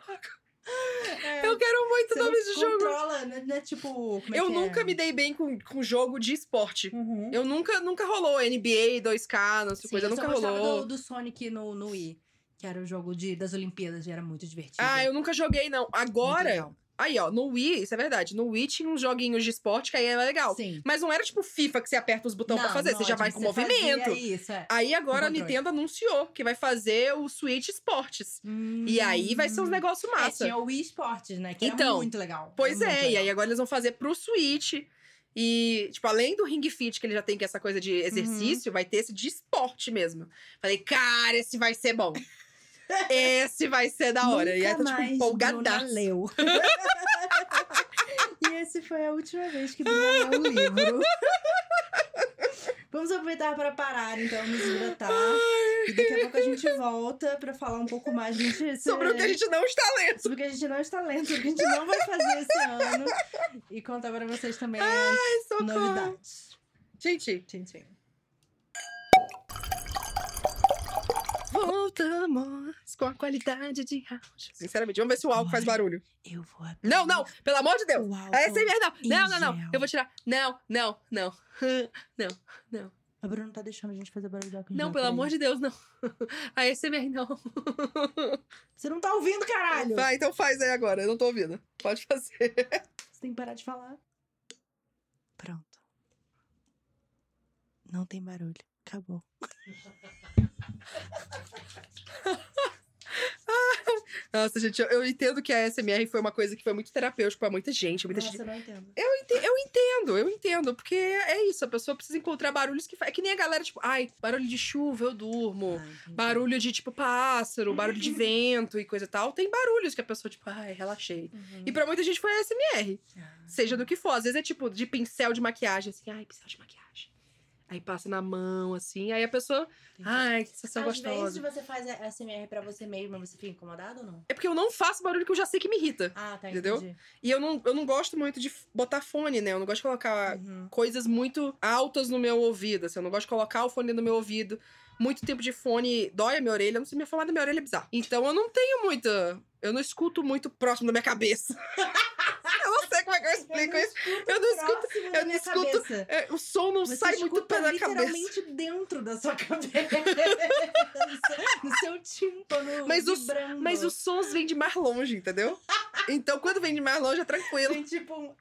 É, Eu quero muito o você nome não desse jogo. controla, né? Não é tipo. como é Eu que é? nunca me dei bem com, com jogo de esporte. Uhum. Eu nunca, nunca rolou NBA, 2K, não sei Sim, coisa, eu nunca rolou. do, do Sonic no, no Wii, que era o jogo de, das Olimpíadas, e era muito divertido. Ah, eu nunca joguei, não. Agora. Aí, ó, no Wii, isso é verdade. No Wii tinha uns joguinhos de esporte que aí era legal. Sim. Mas não era tipo FIFA que você aperta os botões pra Não, fazer, não, você já é vai com movimento. Isso, é. Aí agora a. Nintendo anunciou que vai fazer o Switch Esportes. E aí vai ser uns negócios Hum. É, massa. tinha o Wii Sports, né? Que Então, era muito legal. Pois Era é, muito e legal. aí agora eles vão fazer pro Switch. E, tipo, além do Ring Fit, que ele já tem que é essa coisa de exercício, vai ter esse de esporte mesmo. Falei, cara, esse vai ser bom. Esse vai ser da hora. e aí tá, Nunca tipo, empolgadaço. Leu. e esse foi a última vez que Bruna leu um livro. Vamos aproveitar para parar, então, nos hidratar. E daqui a pouco a gente volta para falar um pouco mais gente, Sobre o que a gente não está lendo. sobre o que a gente não está lendo, sobre o que a gente não vai fazer esse ano. E contar para vocês também Ai, as socorro. novidades. Gente, Tchim, tchim. Voltamos com a qualidade de áudio. Sinceramente, vamos ver se o álcool faz barulho. Eu vou abrir. Não, não, pelo amor de Deus. O álcool A SMR não. Não, não. Eu vou tirar. Não, não, não. Não, não. A Bruna não tá deixando a gente fazer barulho de álcool Não, pelo amor de Deus, não. A SMR não. Você não tá ouvindo, caralho! Vai, então faz aí agora. Eu não tô ouvindo. Pode fazer. Você tem que parar de falar. Pronto. Não tem barulho. Acabou. Nossa, gente, eu, eu entendo que a SMR foi uma coisa que foi muito terapêutica pra muita gente. Muita gente Nossa, eu não entendo. Eu ente- eu entendo, eu entendo, porque é isso, a pessoa precisa encontrar barulhos que fa- É que nem a galera, tipo, ai, barulho de chuva, eu durmo. Ah, entendi. Barulho de, tipo, pássaro, barulho de vento e coisa e tal. Tem barulhos que a pessoa, tipo, ai, relaxei. Uhum. E pra muita gente foi ASMR, Ah. seja do que for. Às vezes é tipo de pincel de maquiagem, assim, ai, pincel de maquiagem. Aí passa na mão, assim, aí a pessoa, ai, que sensação Às vezes gostosa. você faz a SMR pra você mesma, você fica incomodado ou não? É porque eu não faço barulho que eu já sei que me irrita. Ah, tá, Entendeu? entendi. E eu não, eu não gosto muito de botar fone, né? Eu não gosto de colocar Uhum. coisas muito altas no meu ouvido. Assim, eu não gosto de colocar o fone no meu ouvido. Muito tempo de fone dói a minha orelha. Eu não sei me falar da minha orelha é bizarro. Então eu não tenho muita. Eu não escuto muito próximo da minha cabeça. eu não sei como é que eu explico isso. Eu não escuto. eu não escuto-. É, o som não Você sai muito pela cabeça. literalmente dentro da sua cabeça. no, seu, no seu tímpano Mas os-. Mas os sons vêm de mais longe, entendeu? Então quando vem de mais longe é tranquilo. Tem tipo um...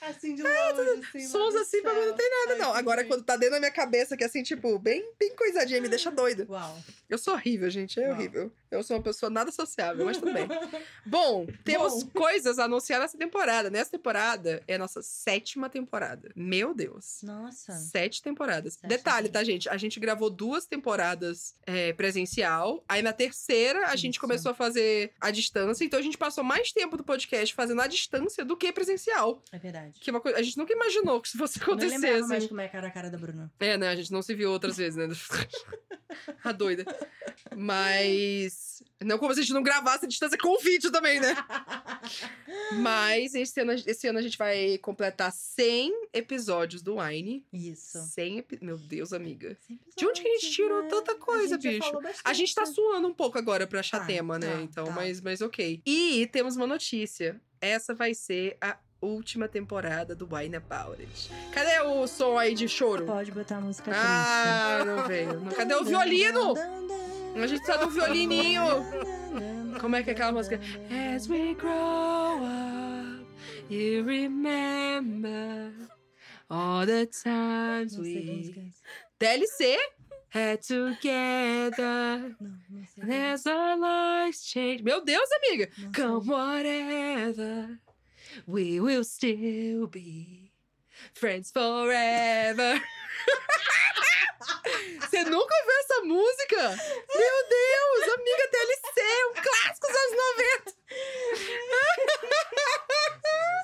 Ah, assim de longe, assim. Sons assim pra mim não tem nada, não. Agora, quando tá dentro da minha cabeça, que é assim, tipo, bem, bem coisadinha, me deixa doida. Uau. Eu sou horrível, gente. É Uau. horrível. Eu sou uma pessoa nada sociável, mas tudo bem. Bom, temos Bom. coisas a anunciar nessa temporada. Nessa temporada é a nossa sétima temporada. Meu Deus. Nossa. Sete temporadas. Sete Detalhe, tá, gente? A gente gravou duas temporadas é, presencial. Aí na terceira a gente Isso. começou a fazer a distância. Então a gente passou mais tempo do podcast fazendo a distância do que presencial. É verdade. Que é uma coisa. A gente nunca imaginou que isso fosse Eu nem lembrava acontecer. mais assim. como é que era a cara da Bruna. É, né? A gente não se viu outras vezes, né? a doida. Mas. Não como se a gente não gravasse a distância com o vídeo também, né? Mas esse ano, esse ano a gente vai completar 100 episódios do Wine. Isso. 100 epi... Meu Deus, amiga. De onde que a gente tirou né? tanta coisa, a bicho? A gente tá suando um pouco agora pra achar Tá, tema, né? tá, então, tá. Mas, mas ok. E temos uma notícia. Essa vai ser a última temporada do Wine About It. Cadê o som aí de choro? Pode botar a música Ah, não veio. Cadê o violino? A gente precisa do violininho. Como é que é aquela música? As we grow up, you remember all the times we é. DLC had together. Não, não as our lives change. Meu Deus, amiga. Come whatever, we will still be friends forever. Você nunca ouviu essa música? Meu Deus, amiga TLC, um clássico dos anos 90.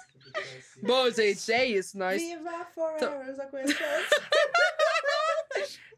Bom, gente, é isso. Nós, Viva Forever, eu essa.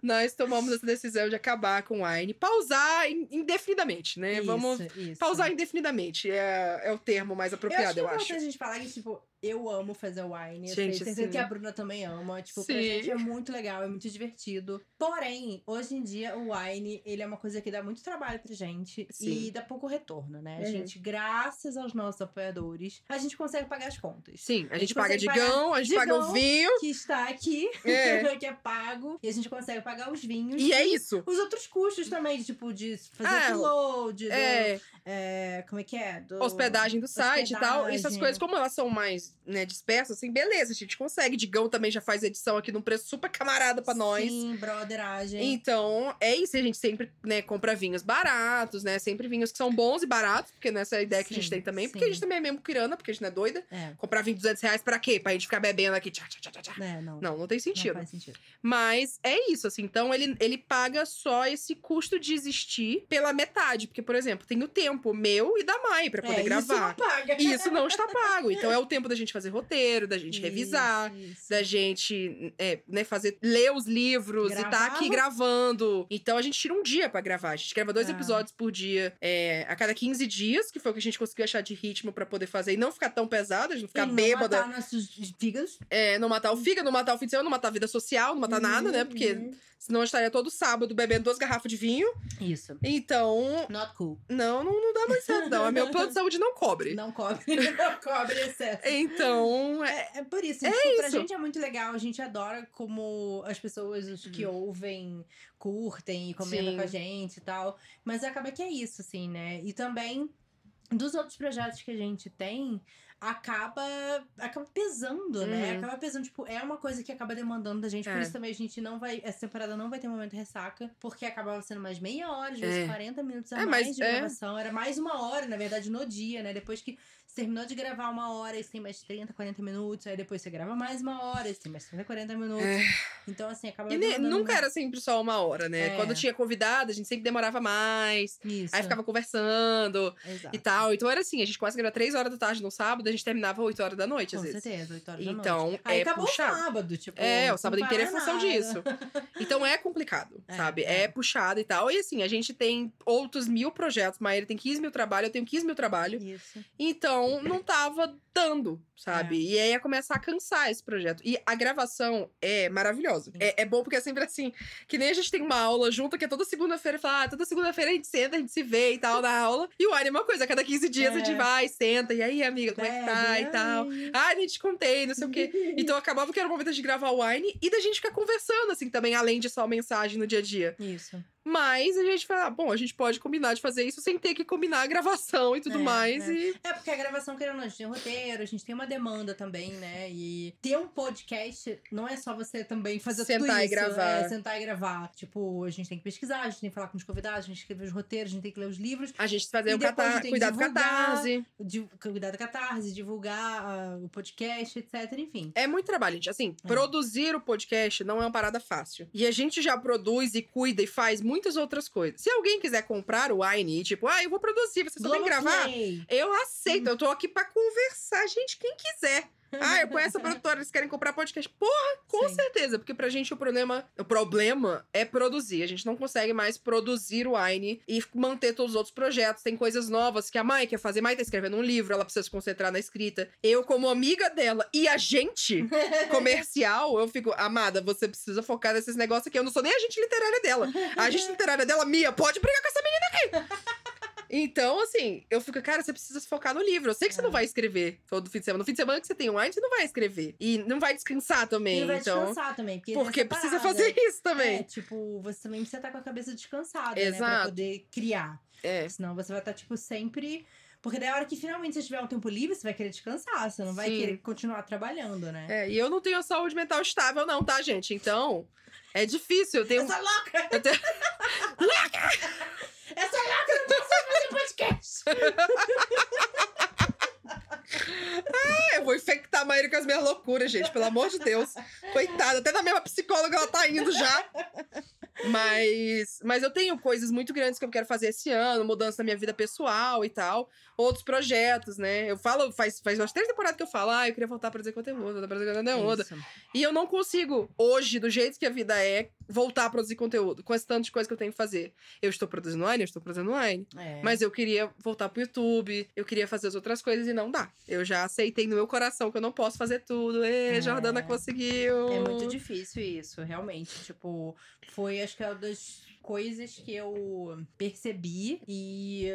nós tomamos essa decisão de acabar com o Wine. Pausar in- indefinidamente, né? Vamos Isso, isso. pausar indefinidamente. É, é o termo mais apropriado, eu eu acho. é importante a gente falar que, tipo, eu amo fazer wine. Eu Gente, sei, certeza sim. que a Bruna também ama. Tipo, pra Sim. gente é muito legal, é muito divertido. Porém, hoje em dia, o wine, ele é uma coisa que dá muito trabalho pra gente. Sim. E dá pouco retorno, né? A Uhum. gente, graças aos nossos apoiadores, a gente consegue pagar as contas. Sim, a A gente gente paga digão, a gente paga o vinho. Que está aqui, É. que é pago. E a gente consegue pagar os vinhos. E é isso. Os outros custos também, tipo, de fazer Ah, upload, do, É, é, como é que é? Do... hospedagem do site e tal. Essas coisas, como elas são mais né, dispersas, assim, beleza, a gente consegue. Digão também já faz edição aqui num preço super camarada pra nós. Sim, brotheragem. Então, é isso. A gente sempre, né, compra vinhos baratos, né? Sempre vinhos que são bons e baratos, porque nessa é a ideia que a gente Sim, tem também. Porque sim. a gente também é mesmo pirana, porque a gente não é doida. É, Comprar vinho de 200 reais pra quê? Pra gente ficar bebendo aqui. Tchá, tchá, tchá, tchá, é, não. Não, não tem Não sentido. faz sentido. Mas é isso, assim. Então, ele, ele paga só esse custo de existir pela metade. Porque, por exemplo, tem o tempo meu e da Mai pra poder é, gravar. Isso não paga. Isso não está pago. Então, é o tempo da gente fazer roteiro, da gente revisar, Isso, da gente é, né, fazer, ler os livros e tá aqui gravando. Então a gente tira um dia pra gravar. A gente grava dois Ah. episódios por dia é, a cada 15 dias, que foi o que a gente conseguiu achar de ritmo pra poder fazer e não ficar tão pesado, a gente não ficar E não bêbada, matar nossos fígados. é, não matar o fígado, não matar o fim de semana, não matar a vida social, não matar nada, né? Porque Uhum. Senão eu estaria todo sábado bebendo duas garrafas de vinho. Isso. Então, Not cool. não, não, não dá mais certo, não. A meu plano de saúde não cobre. Não cobre. Não cobre excesso. Então, é, É, por isso, É tipo, pra isso. gente é muito legal, a gente adora como as pessoas os que ouvem curtem e comentam Sim. com a gente e tal. Mas acaba que é isso, assim, né? E também dos outros projetos que a gente tem, acaba acaba pesando, né? Uhum. Acaba pesando, tipo, é uma coisa que acaba demandando da gente. Por É. isso também a gente não vai. Essa temporada não vai ter momento ressaca, porque acabava sendo mais meia hora, às vezes É. 40 minutos a É, mais mas de é. gravação. Era mais uma hora, na verdade, no dia, né? Depois que terminou de gravar uma hora, você tem mais 30, 40 minutos. Aí depois você grava mais uma hora, você tem mais 30, 40 minutos. É. Então, assim, acaba. E ne- nunca muito. era sempre só uma hora, né? É. Quando tinha convidada, a gente sempre demorava mais. Isso. Aí ficava conversando Exato. e tal. Então era assim, a gente quase era três horas da tarde no sábado, a gente terminava 8 horas da noite, Com às vezes. certeza, 8 horas da Então, noite. Aí é acabou puxado. o sábado, tipo. É, o sábado inteiro é função nada. disso. Então é complicado, É, sabe? é. É. puxado e tal. E assim, a gente tem outros mil projetos. Maíra tem 15 mil trabalhos, eu tenho 15 mil trabalhos. Isso. Então não tava dando, sabe? É. E aí ia começar a cansar esse projeto. E a gravação é maravilhosa. É, é bom porque é sempre assim, que nem a gente tem uma aula junto, que é toda segunda-feira fala, ah, toda segunda-feira a gente senta, a gente se vê e tal na aula. E o Ari é uma coisa, a cada 15 dias a gente É. vai, senta, e aí, amiga, como é que tá e tal. Ah, nem te contei, não sei o quê. Então acabava que era o momento de gravar o Wine e da gente ficar conversando, assim, também, além de só mensagem no dia a dia. Isso. Mas a gente fala, bom, a gente pode combinar de fazer isso sem ter que combinar a gravação e tudo É, mais. é. E É, porque a gravação, querendo ou não, a gente tem um roteiro, a gente tem uma demanda também, né? E ter um podcast não é só você também fazer tudo Sentar e isso. gravar. É, sentar e gravar. Tipo, a gente tem que pesquisar, a gente tem que falar com os convidados, a gente tem que escrever os roteiros, a gente tem que ler os livros, a gente fazer o depois catar... tem que cuidar do divulgar. catarse. de, cuidar da catarse, divulgar ah, o podcast, etc. Enfim. É muito trabalho, gente. Assim, É. produzir o podcast não é uma parada fácil. E a gente já produz e cuida e faz muitas outras coisas. Se alguém quiser comprar o Wine e tipo, ah, eu vou produzir, você só tem que gravar. Eu aceito, eu tô aqui pra conversar, gente, quem quiser. Ah, eu conheço a produtora, eles querem comprar podcast. Porra, com Sim. certeza, porque pra gente o problema, o problema é produzir. A gente não consegue mais produzir o Wine e manter todos os outros projetos. Tem coisas novas que a mãe quer fazer. A mãe tá escrevendo um livro, ela precisa se concentrar na escrita. Eu, como amiga dela e agente comercial, eu fico, amada, você precisa focar nesses negócios aqui. Eu não sou nem agente literária dela. A agente literária dela, Mia, pode brigar com essa menina aqui. Então, assim, eu fico, cara, você precisa se focar no livro. Eu sei que você É. não vai escrever todo fim de semana. No fim de semana que você tem um você não vai escrever. E não vai descansar também. E vai então, descansar também. Porque, porque precisa fazer isso também. É, tipo, você também precisa estar com a cabeça descansada, né? Pra Exato. poder criar. É. Senão você vai estar, tipo, sempre. Porque daí a hora que finalmente você tiver um tempo livre, você vai querer descansar. Você não vai Sim. querer continuar trabalhando, né? É, e eu não tenho a saúde mental estável, não, tá, gente? Então, é difícil. Eu tenho. Essa louca! Eu tenho... Essa louca não precisa fazer podcast! É, eu vou infectar a Maíra com as minhas loucuras, gente, pelo amor de Deus. Coitada, até na mesma psicóloga ela tá indo já. Mas, mas eu tenho coisas muito grandes que eu quero fazer esse ano, mudança na minha vida pessoal e tal. Outros projetos, né? Eu falo, faz, faz umas três temporadas que eu falo, ah, eu queria voltar pra dizer conteúdo, voltar pra dizer conteúdo. Isso. E eu não consigo, hoje, do jeito que a vida é, voltar a produzir conteúdo, com esse tanto de coisa que eu tenho que fazer. Eu estou produzindo online, eu estou produzindo online. É. Mas eu queria voltar pro YouTube, eu queria fazer as outras coisas e não dá. Eu já aceitei no meu coração que eu não posso fazer tudo. Ê, É. Jordana conseguiu. É muito difícil isso, realmente. Tipo, foi acho que é uma das coisas que eu percebi e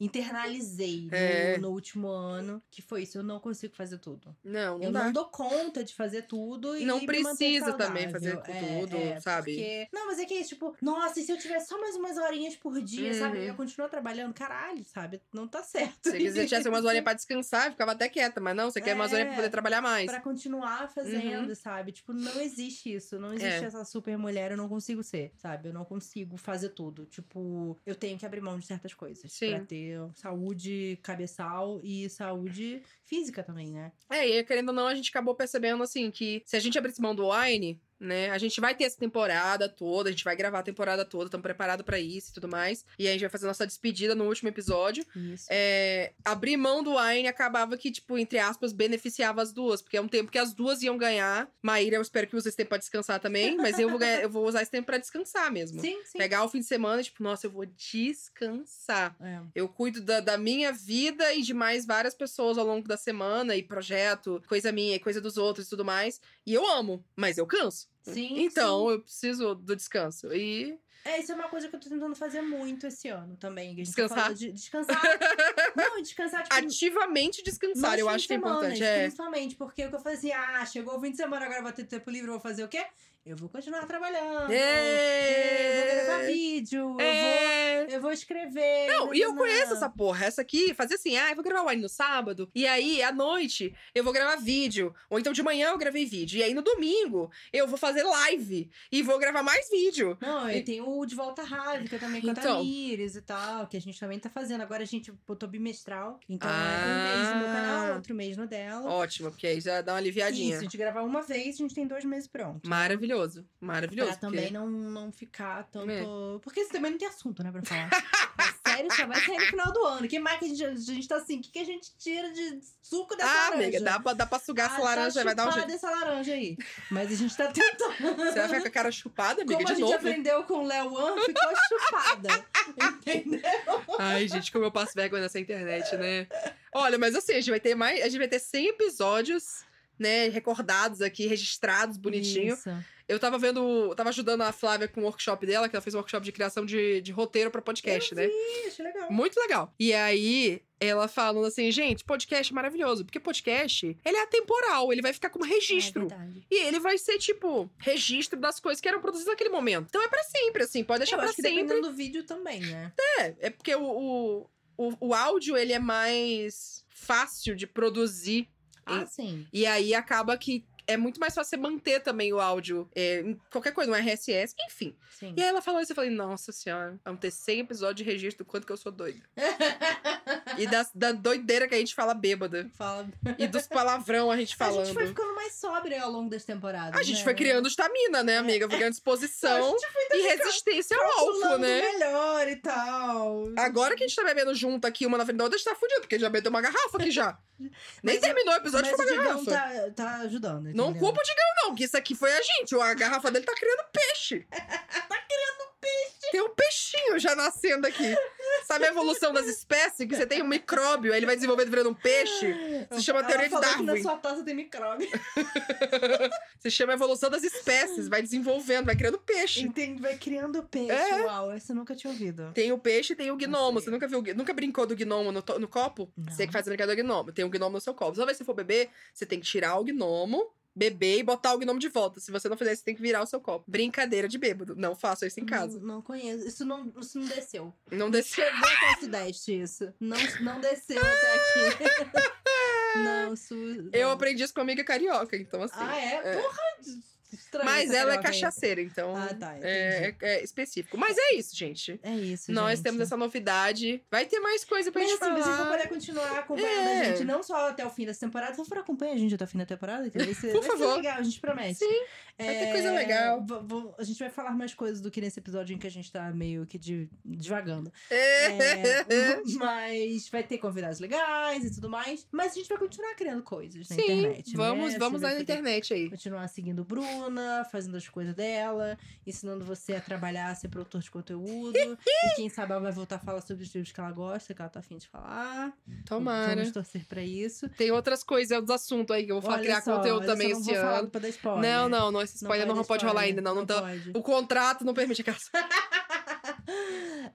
internalizei no- É. no, último ano, que foi isso, eu não consigo fazer tudo. Não, não eu dá. não dou conta de fazer tudo e Não precisa também fazer É, tudo, é, sabe? Porque... Não, mas é que é isso, tipo, nossa, e se eu tivesse só mais umas horinhas por dia, sabe? Uhum. Eu continuo trabalhando, caralho, sabe? Não tá certo. Se quiser tivesse umas horinhas pra descansar, eu ficava até quieta. Mas não, você quer umas É. horinhas pra poder trabalhar mais. Pra continuar fazendo, sabe? Tipo, não existe isso. Não existe É. essa super mulher, eu não consigo ser, sabe? Eu não consigo fazer tudo. Tipo, eu tenho que abrir mão de certas coisas. Sim. Pra ter saúde cabeçal e saúde física também, né? É, e querendo ou não, a gente acabou percebendo, assim, que se a gente abrisse mão do wine, né, a gente vai ter essa temporada toda, a gente vai gravar a temporada toda, estamos preparados pra isso e tudo mais. E a gente vai fazer nossa despedida no último episódio. Isso. É, abrir mão do wine acabava que, tipo, entre aspas, beneficiava as duas, porque é um tempo que as duas iam ganhar. Maíra, eu espero que vocês tenham pra descansar também, mas eu vou, ganhar- eu vou usar esse tempo pra descansar mesmo. Sim, sim. Pegar o fim de semana e, tipo, nossa, eu vou descansar. É. Eu cuido da, da minha vida e de mais várias pessoas ao longo da semana, e projeto, coisa minha e coisa dos outros e tudo mais. E eu amo, mas eu canso. Sim. Então, sim. eu preciso do descanso. E. É, isso é uma coisa que eu tô tentando fazer muito esse ano também. gente Descansar? De descansar. Não, descansar, tipo. Ativamente descansar, eu acho que é importante. É. Principalmente, porque o que eu assim, ah, chegou o fim de semana, agora eu vou ter tempo livre, vou fazer o quê? Eu vou continuar trabalhando. É. Eu vou gravar vídeo, eu, É. vou, eu vou escrever. Não, e eu conheço essa porra. Essa aqui, fazer assim, ah, eu vou gravar Wine no sábado, e aí, à noite, eu vou gravar vídeo. Ou então de manhã eu gravei vídeo. E aí, no domingo, eu vou fazer live. E vou gravar mais vídeo. Não, e tem o De Volta Rádica também com a Então. Tamires e tal, que a gente também tá fazendo. Agora a gente botou bimestral. Então é Ah. um mês no meu canal, outro mês no dela. Ótimo, porque aí já dá uma aliviadinha. Isso, a gente gravar uma vez, a gente tem dois meses pronto. Maravilhoso. Maravilhoso. Pra porque- também não, não ficar tanto. É. Porque isso também não tem assunto, né, pra falar. a série só vai sair no final do ano. que mais que a gente, a gente tá assim? O que, que a gente tira de suco dessa Ah, laranja? amiga, dá pra, dá pra sugar essa Ah, laranja, tá vai dar um jeito. essa laranja aí. Mas a gente tá tentando. Você vai ficar com a cara chupada, amiga, Como a de gente novo. aprendeu com o Léo An, ficou chupada. Entendeu? Ai, gente, como eu passo vergonha nessa internet, né? Olha, mas assim, a gente vai ter mais. A gente vai ter 100 episódios, né? Recordados aqui, registrados, bonitinho. Isso. Eu tava vendo. eu Tava ajudando a Flávia com o workshop dela, que ela fez um workshop de criação de, de roteiro pra podcast, né? Ih, achei legal. Muito legal. E aí, ela falando assim, gente, podcast é maravilhoso. Porque podcast, ele é atemporal, ele vai ficar como registro. É. E ele vai ser, tipo, registro das coisas que eram produzidas naquele momento. Então é pra sempre, assim, pode deixar Eu que sempre. dependendo do vídeo também, né? É, é porque o, o, o, o áudio, ele é mais fácil de produzir. Ah, sim. E aí acaba que é muito mais fácil você manter também o áudio é, em qualquer coisa, um RSS, enfim. Sim. E aí ela falou isso, eu falei, nossa senhora, vamos ter 100 episódios de registro do quanto que eu sou doida. E da, da doideira que a gente fala bêbada. Fala. E dos palavrão a gente A falando. gente foi ficando mais sóbria ao longo das temporadas. A gente né? foi criando estamina, né, amiga? Foi criando disposição e resistência ao álcool, né? melhor e tal. Agora que a gente tá bebendo junto aqui, uma na frente da outra, a gente tá fudido, porque já bebeu uma garrafa aqui já. Nem Mas- terminou o episódio, foi uma garrafa. tá, tá ajudando. Não entendeu? culpa o Digão, não, que isso aqui foi a gente. A garrafa dele tá criando peixe. tá criando peixe. Tem um peixinho já nascendo aqui. Sabe a evolução das espécies? Que você tem um micróbio, aí ele vai desenvolvendo virando um peixe. Se chama Ela teoria de Darwin. na sua taça tem micróbio. Se chama evolução das espécies. Vai desenvolvendo, vai criando peixe. Entende? Vai criando peixe. É. Uau, essa eu nunca tinha ouvido. Tem o peixe e tem o gnomo. Você nunca viu, o nunca brincou do gnomo no, no copo? Não. Você que faz a brincadeira do gnomo. Tem um gnomo no seu copo. Vez que você for beber, você tem que tirar o gnomo, beber e botar o gnomo de volta. Se você não fizer isso, você tem que virar o seu copo. Brincadeira de bêbado. Não faça isso em casa. Não, não conheço. Isso não, isso não desceu. Não desceu. Chegou até o Sudeste, isso. Não, não desceu até aqui. não, isso. Eu não. aprendi isso com amiga carioca, então assim. Ah, é? é. Porra! Estranho Mas ela é cachaceira, então Ah, tá, é, é- é específico. Mas é isso, gente. É isso, Nós gente. temos essa novidade. Vai ter mais coisa pra Mas gente assim, falar. vocês vão poder continuar acompanhando É. a gente, não só até o fim dessa temporada, só for acompanhar a gente até o fim da temporada, que vai ser, Por vai ser favor. legal, a gente promete. Sim, vai ter coisa legal. v- v- a gente vai falar mais coisas do que nesse episódio em que a gente tá meio que de, divagando. É. É, mas vai ter convidados legais e tudo mais. Mas a gente vai continuar criando coisas na Sim, internet. vamos, né? vamos lá na internet aí. Continuar seguindo Bruna, fazendo as coisas dela, ensinando você a trabalhar, a ser produtor de conteúdo. e quem sabe ela vai voltar a falar sobre os livros que ela gosta, que ela tá afim de falar. Tomara. Vamos torcer pra isso. Tem outras coisas, outros assuntos aí que eu vou falar, Olha criar só, conteúdo também esse ano. Não, não, não, esse spoiler não, dar pode rolar spoiler, ainda, não. não, tá- pode. O contrato não permite aquela.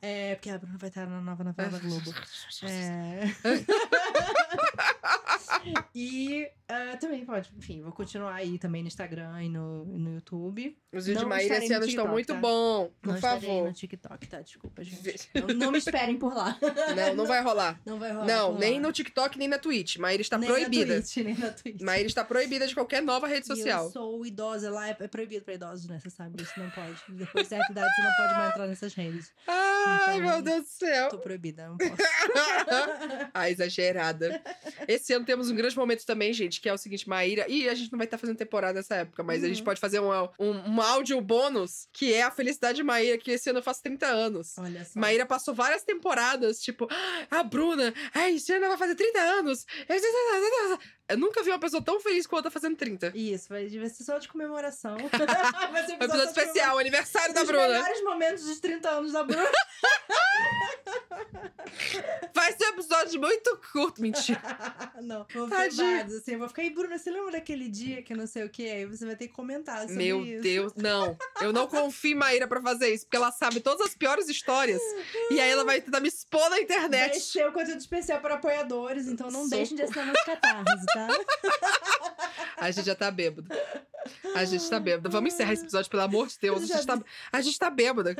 É, porque a Bruna vai estar na nova novela da Globo. É. e ah, também pode, enfim, vou continuar aí também no Instagram e no, no YouTube. Os vídeos de Maíra esse no ano estão muito tá? bons. Por não favor. no TikTok, tá? Desculpa, gente. Não, não me esperem por lá. Não, não vai rolar. Não vai rolar. Não, nem no TikTok, nem na Twitch. Maíra está nem proibida. Na Twitch, nem na Twitch. Maíra está proibida de qualquer nova rede E Eu social. sou idosa lá, é é proibido pra idosos, né? Você sabe, isso não pode. Depois de certa idade, você não pode mais entrar nessas redes. Ai, Então, meu Deus do céu. Tô proibida, não posso. ah, exagerada. Esse ano temos um grande momento também, gente, que é o seguinte, Maíra. E a gente não vai estar fazendo temporada nessa época, mas a gente Uhum. pode fazer um, um, um áudio bônus, que é a felicidade de Maíra, que esse ano eu faço 30 anos. Olha só. Maíra passou várias temporadas, tipo, "Ah, a Bruna, ai, esse ano vai fazer 30 anos. Eu nunca vi uma pessoa tão feliz quanto a fazendo 30. Isso, vai, vai ser só de comemoração. vai ser Um episódio especial, aniversário da Os Bruna. melhores momentos dos 30 anos da Bruna. Vai ser um episódio muito curto, mentira. não, vou vários, assim. Eu vou ficar, e Bruna, você lembra daquele dia que não sei o que? Aí você vai ter que comentar sobre Meu isso. Deus, não. Eu não confio em Maíra pra fazer isso, porque ela sabe todas as piores histórias. E aí ela vai tentar me expor na Vai internet. ser o conteúdo especial para apoiadores, então não Socorro. deixem de assinar nosso catarse, A gente já tá bêbado. A gente tá bêbado. Vamos encerrar esse episódio, pelo amor de Deus. A gente tá, a gente tá bêbada.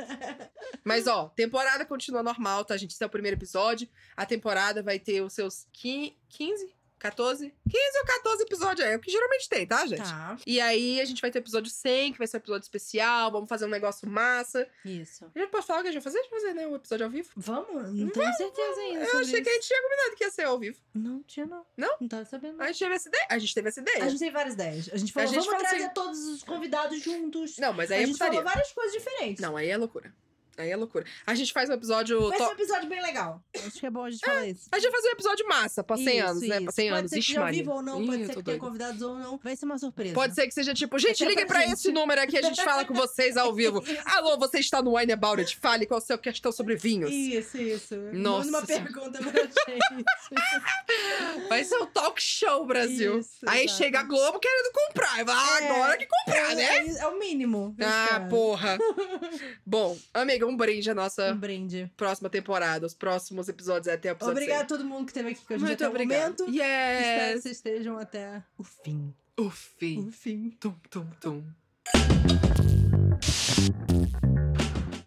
Mas, ó, temporada continua normal, tá, gente? Esse é o primeiro episódio. A temporada vai ter os seus qui- 15, 14? 15 ou 14 episódios aí. É o que geralmente tem, tá, gente? Tá, E aí a gente vai ter episódio 100, que vai ser um episódio especial. Vamos fazer um negócio massa. isso. A gente pode falar o que a gente vai fazer? A gente vai fazer, né? Um episódio ao vivo? Vamos? Não tenho certeza ainda. Eu achei que a isso. gente tinha combinado que ia ser ao vivo. Não tinha, não. Não? Não tava sabendo. A gente teve essa ideia. A gente teve essa ideia. A gente tem várias ideias. A gente falou, gente vamos fala trazer assim- todos os convidados juntos. Não, mas aí a é gente putaria. falou várias coisas diferentes. Não, aí é loucura. Aí é loucura. A gente faz um episódio. Vai to- ser um episódio bem legal. Acho que é bom a gente falar isso. A gente vai fazer um episódio massa, pra 100 Isso, anos, né? Pra isso. 100 pode anos. ser que Ixi, seja ao vivo ou não, Ih, pode ser que tenha convidados ou não. Vai ser uma surpresa. Pode ser que seja tipo, gente, liga pra pra gente. esse número aqui, a gente fala com vocês ao vivo. Alô, você está no Wine About It, fale qual é a sua questão sobre vinhos. Isso, isso. Nossa Manda uma pergunta pra gente. Vai ser o talk show, Brasil. Isso, Aí exato. chega a Globo querendo comprar. Vai, É, agora que comprar, né? é, é o mínimo. Ah, porra. Bom, amiga, um brinde à nossa Um brinde. próxima temporada, os próximos episódios até o episódio Obrigada a todo mundo que esteve aqui com a 100. gente Muito até obrigada. o momento. Espero que Yes. vocês estejam até o fim. O fim. O fim. Tum, tum, tum.